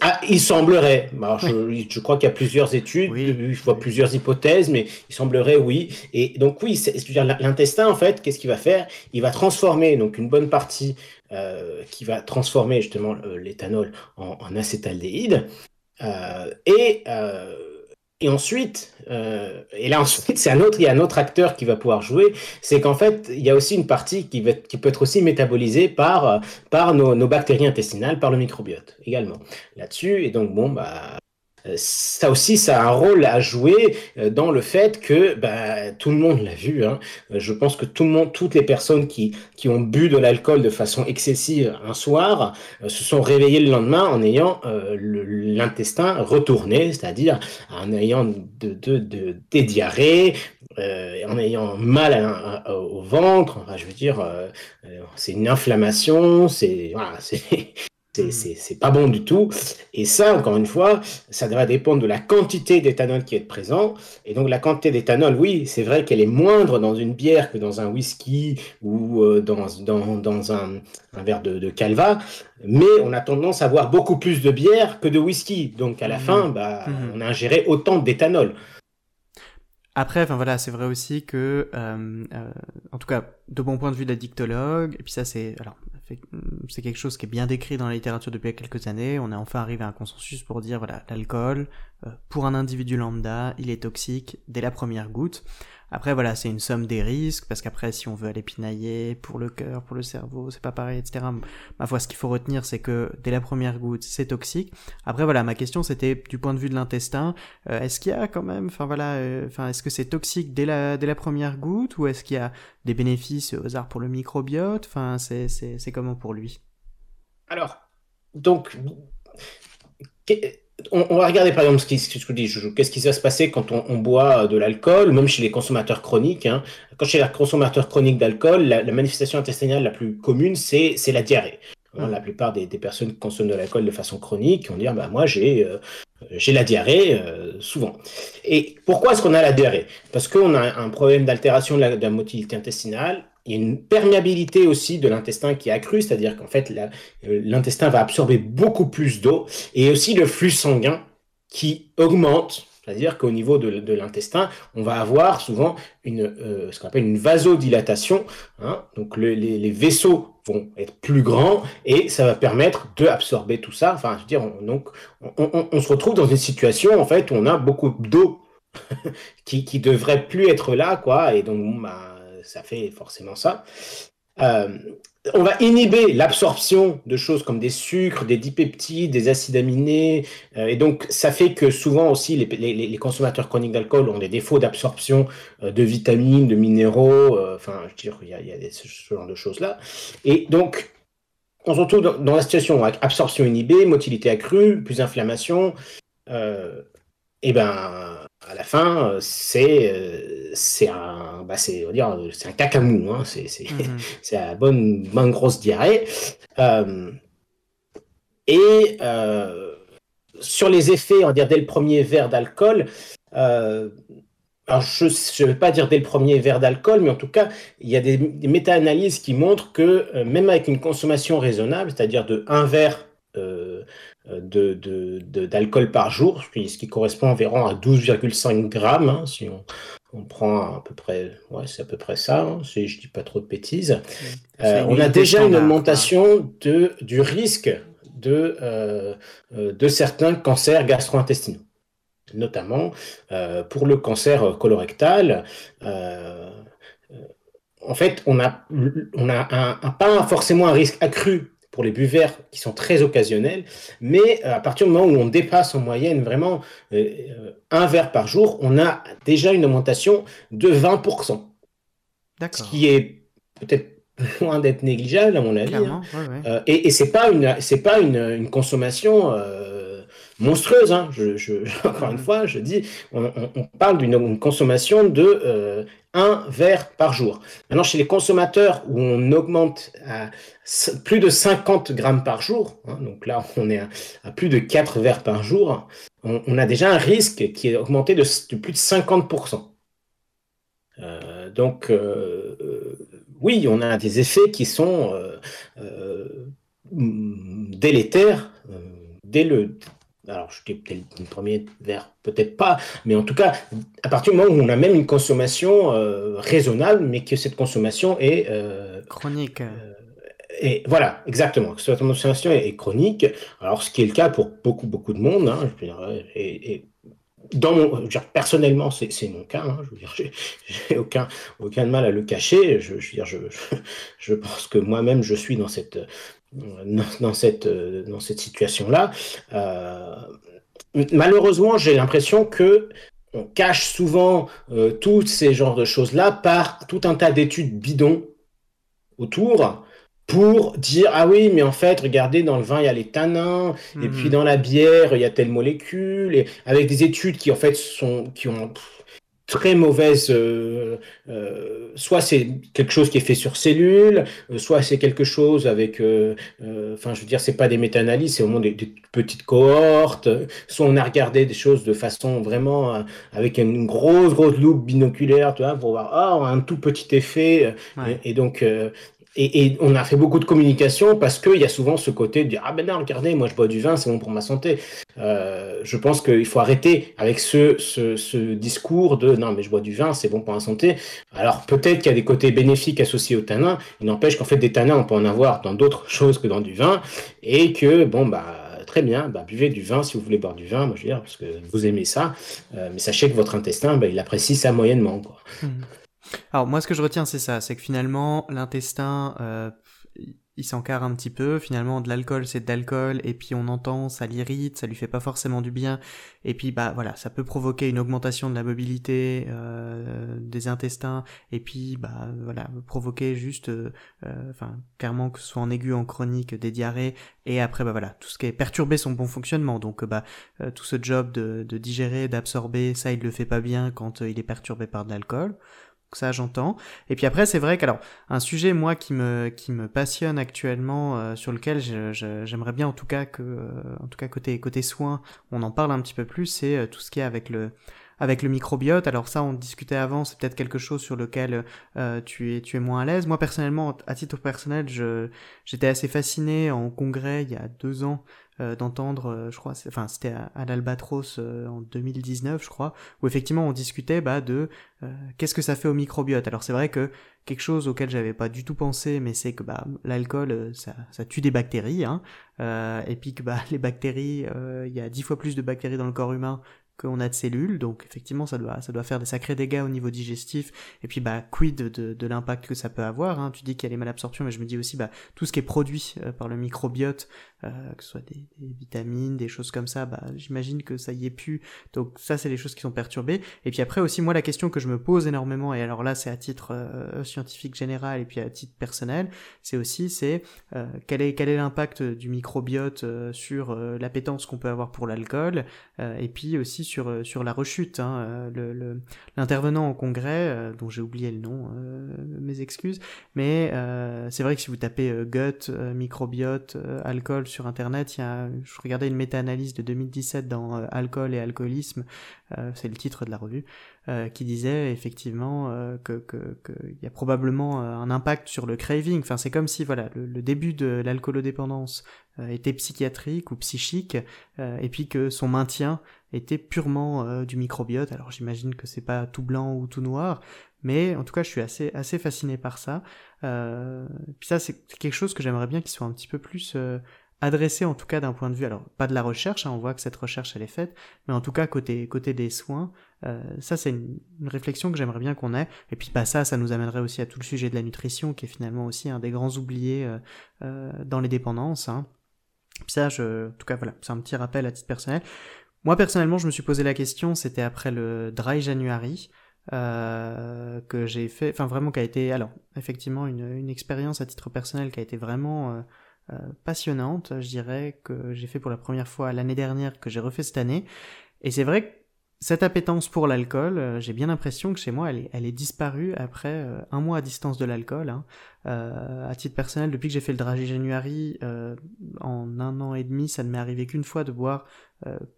Ah, il semblerait. je, crois qu'il y a plusieurs études, je vois plusieurs hypothèses, mais il semblerait oui. Et donc oui, l'intestin en fait, qu'est-ce qu'il va faire? Il va transformer donc une bonne partie euh, qui va transformer justement l'éthanol en, en, acétaldéhyde. Euh, et euh, et ensuite, euh, et là [LAUGHS] ensuite, c'est un autre, il y a un autre acteur qui va pouvoir jouer, c'est qu'en fait, il y a aussi une partie qui, peut être aussi métabolisée par, par nos, nos bactéries intestinales, par le microbiote également là-dessus. Et donc, bon, bah, euh, ça aussi, ça a un rôle à jouer euh, dans le fait que bah, tout le monde l'a vu. Hein. Euh, je pense que tout le monde, toutes les personnes qui, qui ont bu de l'alcool de façon excessive un soir se sont réveillées le lendemain en ayant l'intestin retourné, c'est-à-dire en ayant de, de, de des diarrhées, en ayant mal au ventre. Enfin, je veux dire, c'est une inflammation, c'est voilà, [LAUGHS] c'est Mmh. C'est pas bon du tout. Et ça, encore une fois, ça va dépendre de la quantité d'éthanol qui est présent. Et donc, la quantité d'éthanol, oui, c'est vrai qu'elle est moindre dans une bière que dans un whisky ou euh, dans, dans, dans un, un, verre de, de, calva. Mais on a tendance à boire beaucoup plus de bière que de whisky. Donc, à la mmh. fin, bah, mmh. on a ingéré autant d'éthanol. Après, enfin voilà, c'est vrai aussi que, euh, euh, en tout cas, de bon point de vue d'addictologue, et puis ça c'est, alors c'est quelque chose qui est bien décrit dans la littérature depuis quelques années. On est enfin arrivé à un consensus pour dire voilà, l'alcool, euh, pour un individu lambda, il est toxique dès la première goutte. Après, voilà, c'est une somme des risques, parce qu'après, si on veut aller pinailler pour le cœur, pour le cerveau, c'est pas pareil, etc. Ma foi, ce qu'il faut retenir, c'est que dès la première goutte, c'est toxique. Après, voilà, ma question, c'était du point de vue de l'intestin, euh, est-ce qu'il y a quand même, enfin voilà, euh, enfin, est-ce que c'est toxique dès la, dès la première goutte, ou est-ce qu'il y a des bénéfices au hasard pour le microbiote? Enfin, c'est, c'est, c'est comment pour lui? Alors, donc, on, va regarder par exemple ce qui, qu'est-ce qui va se passer quand on, boit de l'alcool, même chez les consommateurs chroniques. Hein. Quand chez les consommateurs chroniques d'alcool, la, manifestation intestinale la plus commune, c'est la diarrhée. Hein, la plupart des, personnes qui consomment de l'alcool de façon chronique vont dire bah, Moi, j'ai euh, j'ai la diarrhée euh, souvent. Et pourquoi est-ce qu'on a la diarrhée? Parce qu'on a un problème d'altération de, de la, motilité intestinale il y a une perméabilité aussi de l'intestin qui est accrue, c'est-à-dire qu'en fait, euh, l'intestin va absorber beaucoup plus d'eau et aussi le flux sanguin qui augmente. C'est-à-dire qu'au niveau de, l'intestin, on va avoir souvent une, euh, ce qu'on appelle une vasodilatation. Hein. Donc les, vaisseaux vont être plus grands et ça va permettre d'absorber tout ça. Enfin, je veux dire, on, donc on, se retrouve dans une situation en fait où on a beaucoup d'eau [LAUGHS] qui, qui devrait plus être là, quoi. Et donc, bah, ça fait forcément ça. Euh, on va inhiber l'absorption de choses comme des sucres, des dipeptides, des acides aminés. Euh, et donc, ça fait que souvent aussi, les, consommateurs chroniques d'alcool ont des défauts d'absorption euh, de vitamines, de minéraux. enfin, je veux dire, il y a, ce genre de choses-là. Et donc, on se retrouve dans, la situation avec absorption inhibée, motilité accrue, plus inflammation. et ben, à la fin, euh, c'est euh, c'est un bah c'est dire c'est un cacamou, hein, c'est c'est mhm. [LAUGHS] c'est la bonne bonne grosse diarrhée. Euh, et sur les effets, on va dire dès le premier verre d'alcool. alors je ne vais pas dire dès le premier verre d'alcool, mais en tout cas, il y a des, des méta-analyses qui montrent que même avec une consommation raisonnable, c'est-à-dire de un verre d'alcool de, par jour, ce qui, correspond environ à 12,5 grammes, hein, si on, on, prend à peu près, ouais, c'est à peu près ça, hein, si je dis pas trop de bêtises. Euh, on a déjà une augmentation de, du risque de, de certains cancers gastro-intestinaux notamment pour le cancer colorectal. en fait, on a, on a un, pas forcément un risque accru pour les buveurs qui sont très occasionnels, mais euh, à partir du moment où on dépasse en moyenne vraiment euh, un verre par jour, on a déjà une augmentation de 20%. Ce qui est peut-être [LAUGHS] loin d'être négligeable à mon avis. Hein. Euh, et, et c'est pas une c'est pas une, une consommation monstrueuse. Hein. Je, [LAUGHS] encore une fois, je dis, on, parle d'une consommation de euh, un verre par jour. Maintenant, chez les consommateurs où on augmente à plus de 50 grammes par jour, hein, donc là, on est à, plus de 4 verres par jour, on, a déjà un risque qui est augmenté de, plus de 50%. Euh, donc, euh, oui, on a des effets qui sont délétères dès le, alors je peut-être le premier verre, peut-être pas, mais en tout cas, à partir du moment où on a même une consommation euh, raisonnable, mais que cette consommation est euh, chronique. Euh, et voilà, exactement, que cette consommation est, chronique. Alors, ce qui est le cas pour beaucoup, beaucoup de monde, hein, et, dans mon, personnellement, c'est mon cas. Hein, je veux dire, j'ai aucun, aucun mal à le cacher. Je, je, dire, je, [LAUGHS] je pense que moi-même, je suis dans cette dans, cette, dans cette situation-là. Euh, malheureusement, j'ai l'impression que on cache souvent euh, tous ces genres de choses-là par tout un tas d'études bidons autour pour dire ah oui mais en fait regardez dans le vin il y a les tanins et puis hmm. dans la bière il y a telle molécule et avec des études qui en fait sont qui ont très mauvaise. Euh, euh, soit c'est quelque chose qui est fait sur cellules, euh, soit c'est quelque chose avec. Enfin, je veux dire, c'est pas des méta-analyses, c'est au moins des, petites cohortes. Soit on a regardé des choses de façon vraiment avec une grosse grosse loupe binoculaire, tu vois, pour voir oh, un tout petit effet. Et, donc et, on a fait beaucoup de communication parce qu'il y a souvent ce côté de dire Ah ben non, regardez, moi je bois du vin, c'est bon pour ma santé. Euh, je pense qu'il faut arrêter avec ce, discours de Non, mais je bois du vin, c'est bon pour ma santé. Alors peut-être qu'il y a des côtés bénéfiques associés au tanin, il n'empêche qu'en fait, des tanins, on peut en avoir dans d'autres choses que dans du vin, et que, bon, bah très bien, bah, buvez du vin si vous voulez boire du vin, moi je veux dire, parce que vous aimez ça, euh, mais sachez que votre intestin, bah, il apprécie ça moyennement. Quoi. Mmh. Alors moi ce que je retiens c'est ça, c'est que finalement l'intestin euh, il s'encarre un petit peu, finalement de l'alcool c'est de l'alcool et puis on entend ça l'irrite, ça lui fait pas forcément du bien. Et puis bah voilà ça peut provoquer une augmentation de la mobilité euh, des intestins et puis bah voilà provoquer juste euh, enfin clairement que ce soit en aigu en chronique des diarrhées et après bah voilà tout ce qui est perturber son bon fonctionnement. Donc bah tout ce job de, de digérer d'absorber ça il le fait pas bien quand il est perturbé par de l'alcool ça j'entends. Et puis après c'est vrai qu'alors un sujet moi qui me qui me passionne actuellement euh, sur lequel j'aimerais bien en tout cas que euh, en tout cas côté côté soins on en parle un petit peu plus c'est euh, tout ce qui est avec le avec le microbiote. Alors ça, on discutait avant, c'est peut-être quelque chose sur lequel tu es tu es moins à l'aise. Moi personnellement, à titre personnel, j'étais assez fasciné en congrès il y a deux ans euh, d'entendre, euh, je crois, enfin c'était à, l'Albatros euh, en 2019, je crois, où effectivement on discutait bah, de qu'est-ce que ça fait au microbiote. Alors c'est vrai que quelque chose auquel j'avais pas du tout pensé, mais c'est que bah, l'alcool ça, ça, tue des bactéries, hein, et puis que bah, [LAUGHS] les bactéries, il y a dix fois plus de bactéries dans le corps humain qu'on a de cellules, donc effectivement ça doit, ça doit faire des sacrés dégâts au niveau digestif, et puis bah quid de, de l'impact que ça peut avoir, hein. tu dis qu'il y a les malabsorptions, mais je me dis aussi bah tout ce qui est produit euh, par le microbiote, euh, que ce soit des, vitamines, des choses comme ça, bah j'imagine que ça y est plus, donc ça c'est les choses qui sont perturbées, et puis après aussi moi la question que je me pose énormément, et alors là c'est à titre euh, scientifique général et puis à titre personnel, c'est aussi c'est quel est quel est l'impact du microbiote sur l'appétence qu'on peut avoir pour l'alcool, et puis aussi sur, euh, sur la rechute. Hein, euh, L'intervenant au congrès, euh, dont j'ai oublié le nom, mes excuses, mais c'est vrai que si vous tapez gut, microbiote, alcool sur Internet, je regardais une méta-analyse de 2017 dans Alcool et alcoolisme, c'est le titre de la revue, qui disait effectivement que qu'il y a probablement un impact sur le craving. Enfin, c'est comme si voilà le, début de l'alcoolodépendance était psychiatrique ou psychique, et puis que son maintien était purement euh, du microbiote. Alors j'imagine que c'est pas tout blanc ou tout noir, mais en tout cas je suis assez assez fasciné par ça. Euh, puis ça c'est quelque chose que j'aimerais bien qu'il soit un petit peu plus euh, adressé en tout cas d'un point de vue, alors pas de la recherche, hein, on voit que cette recherche elle est faite, mais en tout cas côté côté des soins, euh, ça c'est une, réflexion que j'aimerais bien qu'on ait. Et puis bah ça, ça nous amènerait aussi à tout le sujet de la nutrition, qui est finalement aussi un des grands oubliés euh, euh, dans les dépendances. Hein. Puis ça, je, en tout cas voilà, c'est un petit rappel à titre personnel. Moi personnellement, je me suis posé la question, c'était après le Dry January. Euh, que j'ai fait, enfin vraiment qui a été, alors effectivement une, une expérience à titre personnel qui a été vraiment euh, euh, passionnante, je dirais, que j'ai fait pour la première fois l'année dernière, que j'ai refait cette année. Et c'est vrai que cette appétence pour l'alcool, euh, j'ai bien l'impression que chez moi, elle est, disparue après euh, un mois à distance de l'alcool. Hein. Euh, à titre personnel, depuis que j'ai fait le dragé January, en un an et demi, ça ne m'est arrivé qu'une fois de boire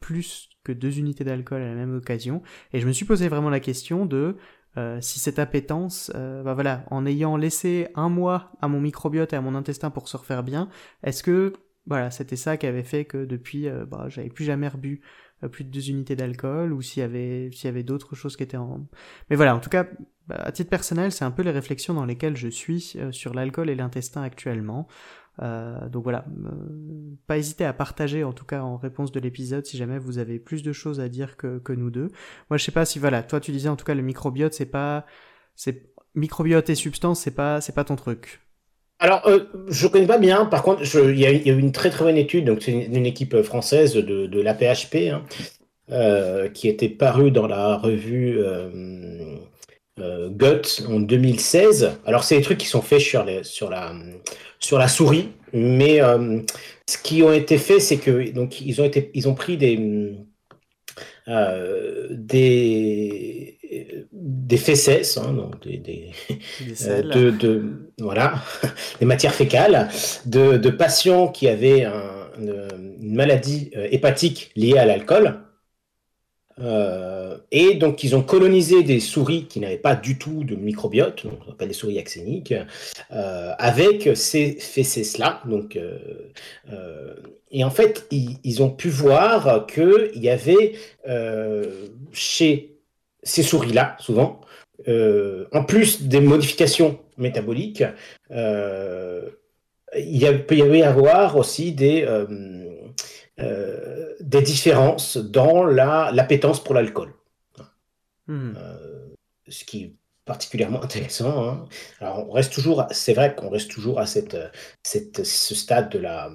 plus que deux unités d'alcool à la même occasion. Et je me suis posé vraiment la question de si cette appétence, bah voilà, en ayant laissé un mois à mon microbiote et à mon intestin pour se refaire bien, est-ce que voilà, c'était ça qui avait fait que depuis, bah, j'avais plus jamais rebu euh, plus de deux unités d'alcool ou s'il y avait s'il y avait d'autres choses qui étaient en mais voilà en tout cas bah, à titre personnel c'est un peu les réflexions dans lesquelles je suis euh, sur l'alcool et l'intestin actuellement euh, donc voilà pas hésiter à partager en tout cas en réponse de l'épisode si jamais vous avez plus de choses à dire que, que nous deux moi je sais pas si voilà toi tu disais en tout cas le microbiote c'est pas c'est microbiote et substance c'est pas c'est pas ton truc alors, euh, je connais pas bien. Par contre, il y, a eu une très très bonne étude. Donc, c'est une, équipe française de, de l'APHP hein, euh, qui était parue dans la revue euh, Gut en 2016. Alors, c'est des trucs qui sont faits sur, sur, la, sur la souris, mais ce qui ont été faits, c'est que donc ils ont été ils ont pris des des des fesses, hein, donc des, euh, de, voilà, [LAUGHS] des matières fécales, de, de patients qui avaient une, maladie euh, hépatique liée à l'alcool. Euh, et donc, ils ont colonisé des souris qui n'avaient pas du tout de microbiote, donc on appelle les souris axéniques, avec ces fesses-là. Donc, et en fait, ils, ont pu voir qu'il y avait chez ces souris-là, souvent, euh, en plus des modifications métaboliques, euh, il peut y avoir aussi des, euh, des différences dans l'appétence pour l'alcool. Hmm. ce qui particulièrement [LAUGHS] intéressant. Hein. Alors, on reste toujours, c'est vrai qu'on reste toujours à cette, cette, ce stade de la,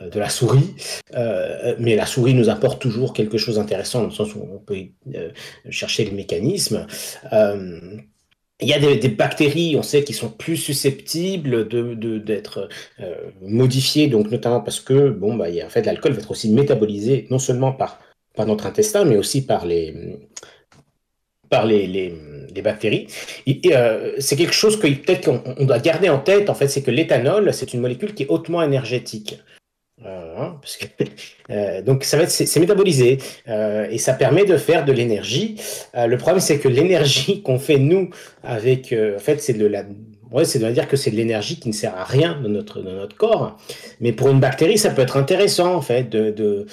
de la souris, euh, mais la souris nous apporte toujours quelque chose d'intéressant dans le sens où on peut euh, chercher les mécanismes. Euh, il y a des, bactéries, on sait, qui sont plus susceptibles de, d'être modifiées, donc notamment parce que, bon, bah, en fait, l'alcool va être aussi métabolisé non seulement par, par notre intestin, mais aussi par les, par les, les, bactéries. Euh, c'est quelque chose que peut-être qu'on doit garder en tête, en fait, c'est que l'éthanol, c'est une molécule qui est hautement énergétique. Euh, hein, [LAUGHS] euh, donc ça va être c'est métabolisé et ça permet de faire de l'énergie. le problème c'est que l'énergie [LAUGHS] qu'on fait nous avec en fait c'est de la ouais, c'est de dire que c'est de l'énergie qui ne sert à rien dans notre dans notre corps. Mais pour une bactérie ça peut être intéressant en fait de, de,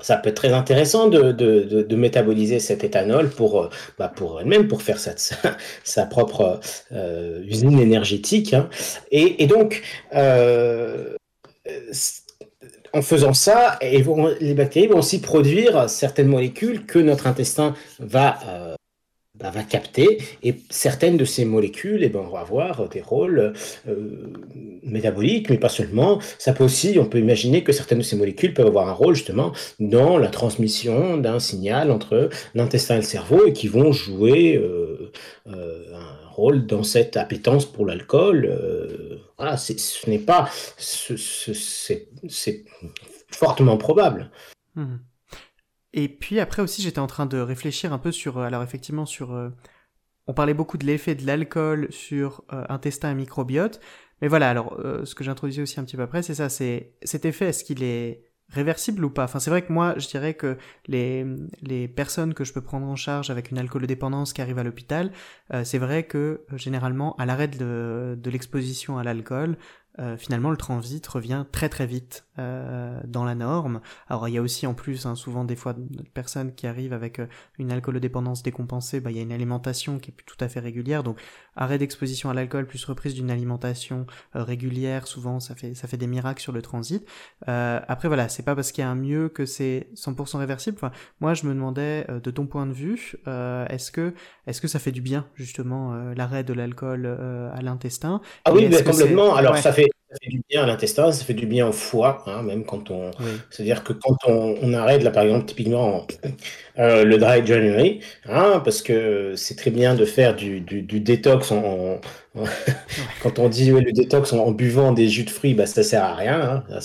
ça peut être très intéressant de, de, de, métaboliser cet éthanol pour, euh, bah pour elle-même, pour faire sa, [LAUGHS] sa, propre euh, usine énergétique. Hein. Et, donc, euh, en faisant ça, les bactéries vont aussi produire certaines molécules que notre intestin va euh, bah, va capter et certaines de ces molécules eh ben, vont avoir des rôles euh, métaboliques, mais pas seulement. Ça peut aussi, on peut imaginer que certaines de ces molécules peuvent avoir un rôle justement dans la transmission d'un signal entre l'intestin et le cerveau et qui vont jouer euh, un rôle dans cette appétence pour l'alcool. Voilà, ce n'est pas, c'est fortement probable. Mmh. Et puis après aussi, j'étais en train de réfléchir un peu sur, euh, alors effectivement sur, euh, on parlait beaucoup de l'effet de l'alcool sur euh, intestin et microbiote, mais voilà, alors ce que j'introduisais aussi un petit peu après, c'est ça, c'est cet effet, est-ce qu'il est réversible ou pas? Enfin, c'est vrai que moi, je dirais que les, les personnes que je peux prendre en charge avec une alcoolodépendance qui arrive à l'hôpital, c'est vrai que généralement, à l'arrêt de, de l'exposition à l'alcool, euh, finalement le transit revient très très vite euh, dans la norme. Alors il y a aussi en plus hein, souvent des fois des personnes qui arrivent avec euh, une alcoolodépendance décompensée, bah, il y a une alimentation qui est tout à fait régulière, donc arrêt d'exposition à l'alcool plus reprise d'une alimentation régulière, souvent ça fait ça fait des miracles sur le transit. après voilà, c'est pas parce qu'il y a un mieux que c'est 100% réversible. Enfin, moi je me demandais de ton point de vue, est-ce que est-ce que ça fait du bien justement l'arrêt de l'alcool à l'intestin? Ah oui, mais complètement. Alors ça fait ça fait du bien à l'intestin, ça fait du bien au foie, hein, même quand on. C'est-à-dire que quand on, arrête, là par exemple, typiquement euh, le dry January, hein, parce que c'est très bien de faire du, détox en. [LAUGHS] quand on dit le détox en, buvant des jus de fruits, bah, ça sert à rien, hein,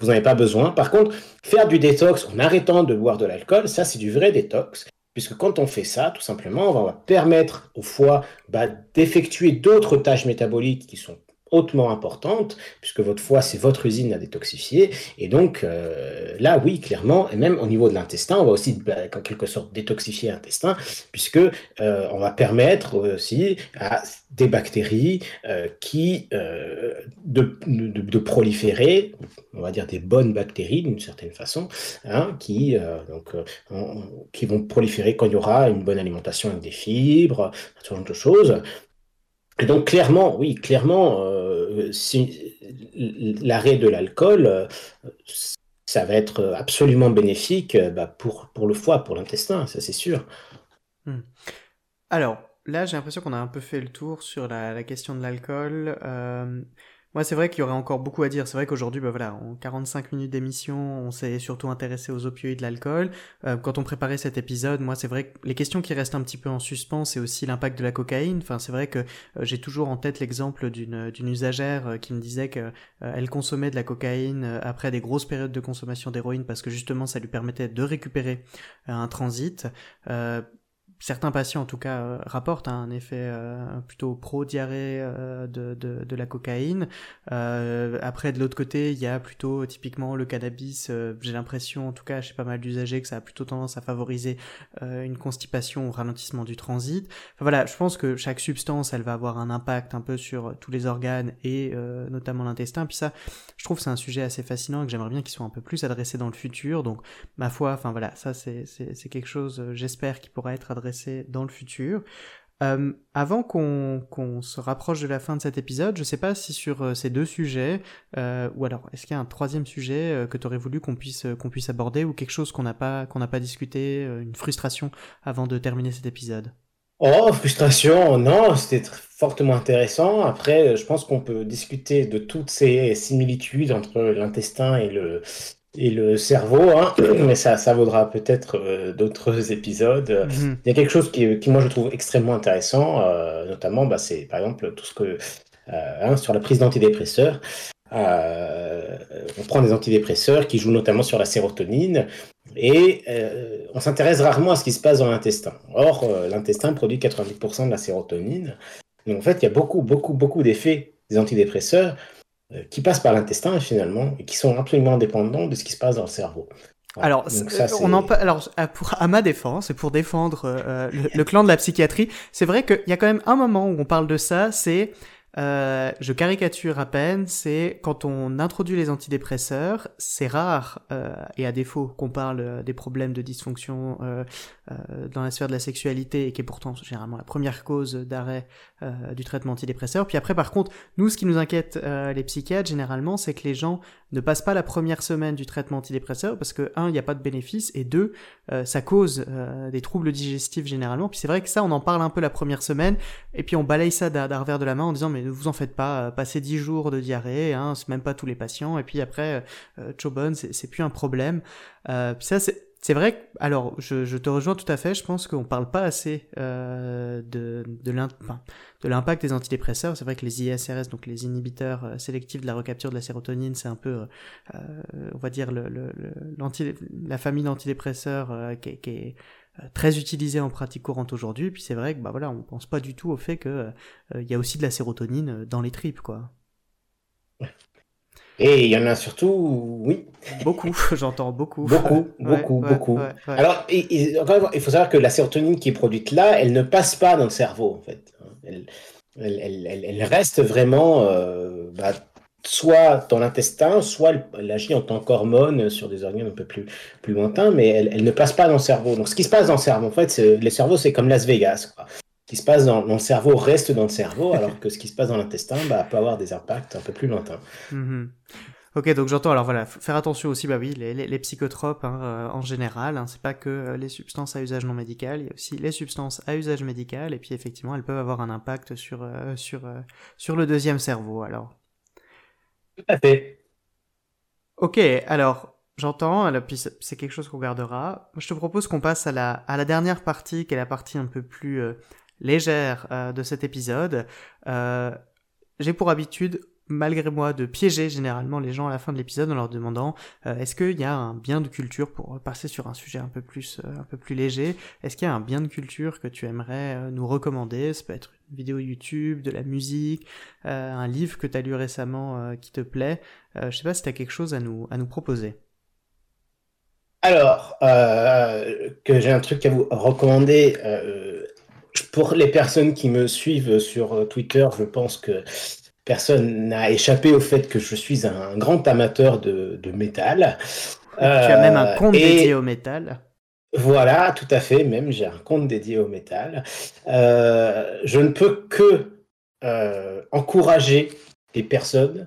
vous n'en avez pas besoin. Par contre, faire du détox en arrêtant de boire de l'alcool, ça c'est du vrai détox. Puisque quand on fait ça, tout simplement, on va permettre au foie bah, d'effectuer d'autres tâches métaboliques qui sont hautement importante, puisque votre foie, c'est votre usine à détoxifier. Et donc, euh, là, oui, clairement, et même au niveau de l'intestin, on va aussi, bah, en quelque sorte, détoxifier l'intestin, puisque euh, on va permettre aussi à des bactéries euh, qui de, proliférer, on va dire des bonnes bactéries d'une certaine façon, hein, qui, donc, qui vont proliférer quand il y aura une bonne alimentation avec des fibres, ce genre de choses. Donc clairement, oui, clairement, euh, l'arrêt de l'alcool, euh, ça va être absolument bénéfique euh, bah, pour, pour le foie, pour l'intestin, ça c'est sûr. Hmm. Alors, là j'ai l'impression qu'on a un peu fait le tour sur la, question de l'alcool. Moi, c'est vrai qu'il y aurait encore beaucoup à dire. C'est vrai qu'aujourd'hui, bah voilà, en 45 minutes d'émission, on s'est surtout intéressé aux opioïdes, l'alcool. Euh, quand on préparait cet épisode, moi, c'est vrai que les questions qui restent un petit peu en suspens, c'est aussi l'impact de la cocaïne. Enfin, c'est vrai que euh, j'ai toujours en tête l'exemple d'une usagère euh, qui me disait que elle consommait de la cocaïne après des grosses périodes de consommation d'héroïne parce que justement, ça lui permettait de récupérer un transit certains patients en tout cas euh, rapportent un effet euh, plutôt pro-diarrhée euh, de, de, de, la cocaïne. après de l'autre côté, il y a plutôt typiquement le cannabis. J'ai l'impression, en tout cas chez pas mal d'usagers, que ça a plutôt tendance à favoriser une constipation ou ralentissement du transit. Enfin, voilà, je pense que chaque substance, elle va avoir un impact un peu sur tous les organes et notamment l'intestin. Puis ça, je trouve c'est un sujet assez fascinant et que j'aimerais bien qu'il soit un peu plus adressé dans le futur. Donc ma foi, enfin voilà, ça c'est quelque chose, j'espère, qui pourra être adressé dans le futur. Euh, avant qu'on se rapproche de la fin de cet épisode, je ne sais pas si sur euh, ces deux sujets, euh, ou alors est-ce qu'il y a un troisième sujet que tu aurais voulu qu'on puisse, qu'on puisse aborder, ou quelque chose qu'on n'a pas, qu'on n'a pas discuté, une frustration avant de terminer cet épisode? Oh, frustration, non, c'était fortement intéressant. Après, je pense qu'on peut discuter de toutes ces similitudes entre l'intestin et le, et le cerveau, hein, [CLEARS THROAT] mais ça, ça vaudra peut-être euh, d'autres [LAUGHS] épisodes. Mhm. Il y a quelque chose qui, qui, moi, je trouve extrêmement intéressant, euh, notamment, bah, c'est par exemple tout ce que, euh, hein, sur la prise d'antidépresseurs. on prend des antidépresseurs qui jouent notamment sur la sérotonine et on s'intéresse rarement à ce qui se passe dans l'intestin. Or, l'intestin produit 90% de la sérotonine. Donc, en fait, il y a beaucoup, beaucoup, beaucoup d'effets des antidépresseurs euh, qui passent par l'intestin finalement et qui sont absolument indépendants de ce qui se passe dans le cerveau. Alors, on en alors pour, à ma défense et pour défendre euh, le, clan de la psychiatrie, c'est vrai qu'il y a quand même un moment où on parle de ça, c'est euh, je caricature à peine, c'est quand on introduit les antidépresseurs, c'est rare, euh, et à défaut qu'on parle des problèmes de dysfonction euh, dans la sphère de la sexualité, et qui est pourtant généralement la première cause d'arrêt du traitement antidépresseur. Puis après, par contre, nous, ce qui nous inquiète les psychiatres, généralement, c'est que les gens ne passent pas la première semaine du traitement antidépresseur, parce que, un, il n'y a pas de bénéfice, et deux, ça cause des troubles digestifs généralement. Puis c'est vrai que ça, on en parle un peu la première semaine, et puis on balaye ça d'un revers de la main en disant, mais ne vous en faites pas, euh, passez 10 jours de diarrhée, hein, c'est même pas tous les patients, et puis après, euh, Chobon, c'est plus un problème. Euh, c'est vrai alors, je, te rejoins tout à fait, je pense qu'on parle pas assez euh, de, l'impact des antidépresseurs. C'est vrai que les ISRS, donc les inhibiteurs sélectifs de la recapture de la sérotonine, c'est un peu, on va dire, la famille d'antidépresseurs qui, qui, est très utilisé en pratique courante aujourd'hui. Puis c'est vrai que bah voilà, on pense pas du tout au fait que euh, il y a aussi de la sérotonine euh, dans les tripes, quoi. [LAUGHS] Et il y en a surtout, oui. Beaucoup, [LAUGHS] j'entends beaucoup. Beaucoup, beaucoup, beaucoup. Alors, il faut savoir que la sérotonine qui est produite là, elle ne passe pas dans le cerveau, en fait. Elle, elle, elle, elle reste vraiment euh, bah, soit dans l'intestin, soit elle, agit en tant qu'hormone sur des organes un peu plus, plus lointains, mais elle, ne passe pas dans le cerveau. Donc ce qui se passe dans le cerveau, en fait, le cerveau, c'est comme Las Vegas. Quoi. Ce qui se passe dans, le cerveau reste dans le cerveau, [LAUGHS] alors que ce qui se passe dans l'intestin bah, peut avoir des impacts un peu plus lointains. Mm-hmm. Ok, donc j'entends. Alors voilà, faire attention aussi, bah oui, les, psychotropes hein, euh, en général. Hein, c'est pas que euh, les substances à usage non médical, il y a aussi les substances à usage médical, et puis effectivement, elles peuvent avoir un impact sur euh, sur sur le deuxième cerveau. Alors. Tout à fait. Ok, alors j'entends. Puis c'est quelque chose qu'on gardera. Je te propose qu'on passe à la dernière partie, qui est la partie un peu plus légère de cet épisode. J'ai pour habitude malgré moi, de piéger généralement les gens à la fin de l'épisode en leur demandant euh, est-ce qu'il y a un bien de culture pour passer sur un sujet un peu plus, euh, un peu plus léger? Est-ce qu'il y a un bien de culture que tu aimerais euh, nous recommander? Vidéo YouTube, de la musique, un livre que tu as lu récemment qui te plaît. je sais pas si tu as quelque chose à nous, à nous proposer. Alors, que j'ai un truc à vous recommander. pour les personnes qui me suivent sur Twitter, je pense que personne n'a échappé au fait que je suis un grand amateur de, métal. tu as même un compte euh, dédié au métal. Voilà, tout à fait, même j'ai un compte dédié au métal. Euh, je ne peux que euh, encourager les personnes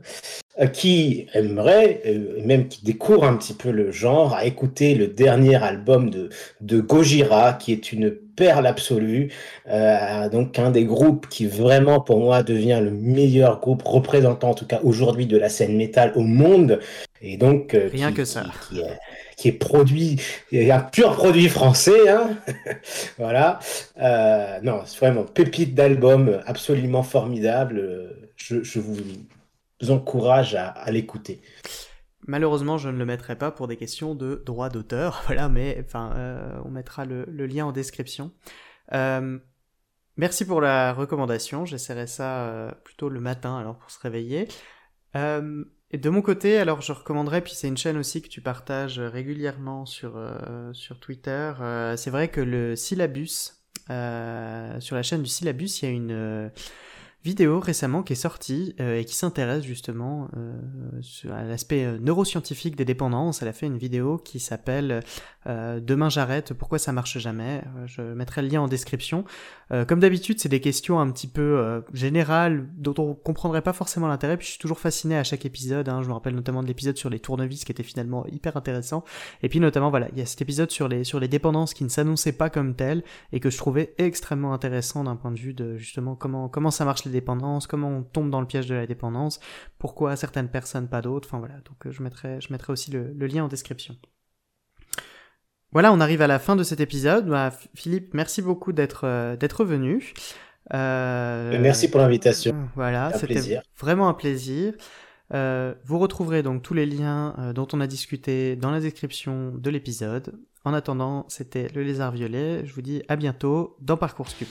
qui aimeraient, même qui découvrent un petit peu le genre, à écouter le dernier album de, de Gojira, qui est une perle absolue. Euh, donc un des groupes qui vraiment pour moi devient le meilleur groupe représentant en tout cas aujourd'hui de la scène métal au monde. Et donc euh, rien que ça. Qui, est, produit, un pur produit français. Hein [LAUGHS] voilà. Euh, non, c'est vraiment pépite d'album absolument formidable. Je, vous encourage à, l'écouter. Malheureusement, je ne le mettrai pas pour des questions de droit d'auteur, [LAUGHS] voilà, mais enfin, euh, on mettra le, lien en description. Merci pour la recommandation, j'essaierai ça plutôt le matin, alors pour se réveiller. Et de mon côté, alors je recommanderais, puis c'est une chaîne aussi que tu partages régulièrement sur, sur Twitter, c'est vrai que le syllabus, sur la chaîne du syllabus, il y a une vidéo récemment qui est sortie euh, et qui s'intéresse justement euh, à l'aspect euh, neuroscientifique des dépendances. Elle a fait une vidéo qui s'appelle Demain j'arrête, pourquoi ça marche jamais? Je mettrai le lien en description. comme d'habitude, c'est des questions un petit peu générales dont on comprendrait pas forcément l'intérêt. Puis je suis toujours fasciné à chaque épisode. Hein. Je me rappelle notamment de l'épisode sur les tournevis qui était finalement hyper intéressant. Et puis notamment voilà, il y a cet épisode sur les sur les dépendances qui ne s'annonçait pas comme tel et que je trouvais extrêmement intéressant d'un point de vue de justement comment comment ça marche les dépendance, comment on tombe dans le piège de la dépendance, pourquoi certaines personnes, pas d'autres. Enfin voilà, donc euh, je mettrai, je mettrai aussi le, lien en description. Voilà, on arrive à la fin de cet épisode. Bah, Philippe, merci beaucoup d'être euh, d'être venu. Euh, merci pour l'invitation. Voilà, c'était vraiment un plaisir. vous retrouverez donc tous les liens dont on a discuté dans la description de l'épisode. En attendant, c'était le lézard violet. Je vous dis à bientôt dans Parcours Parcoursup.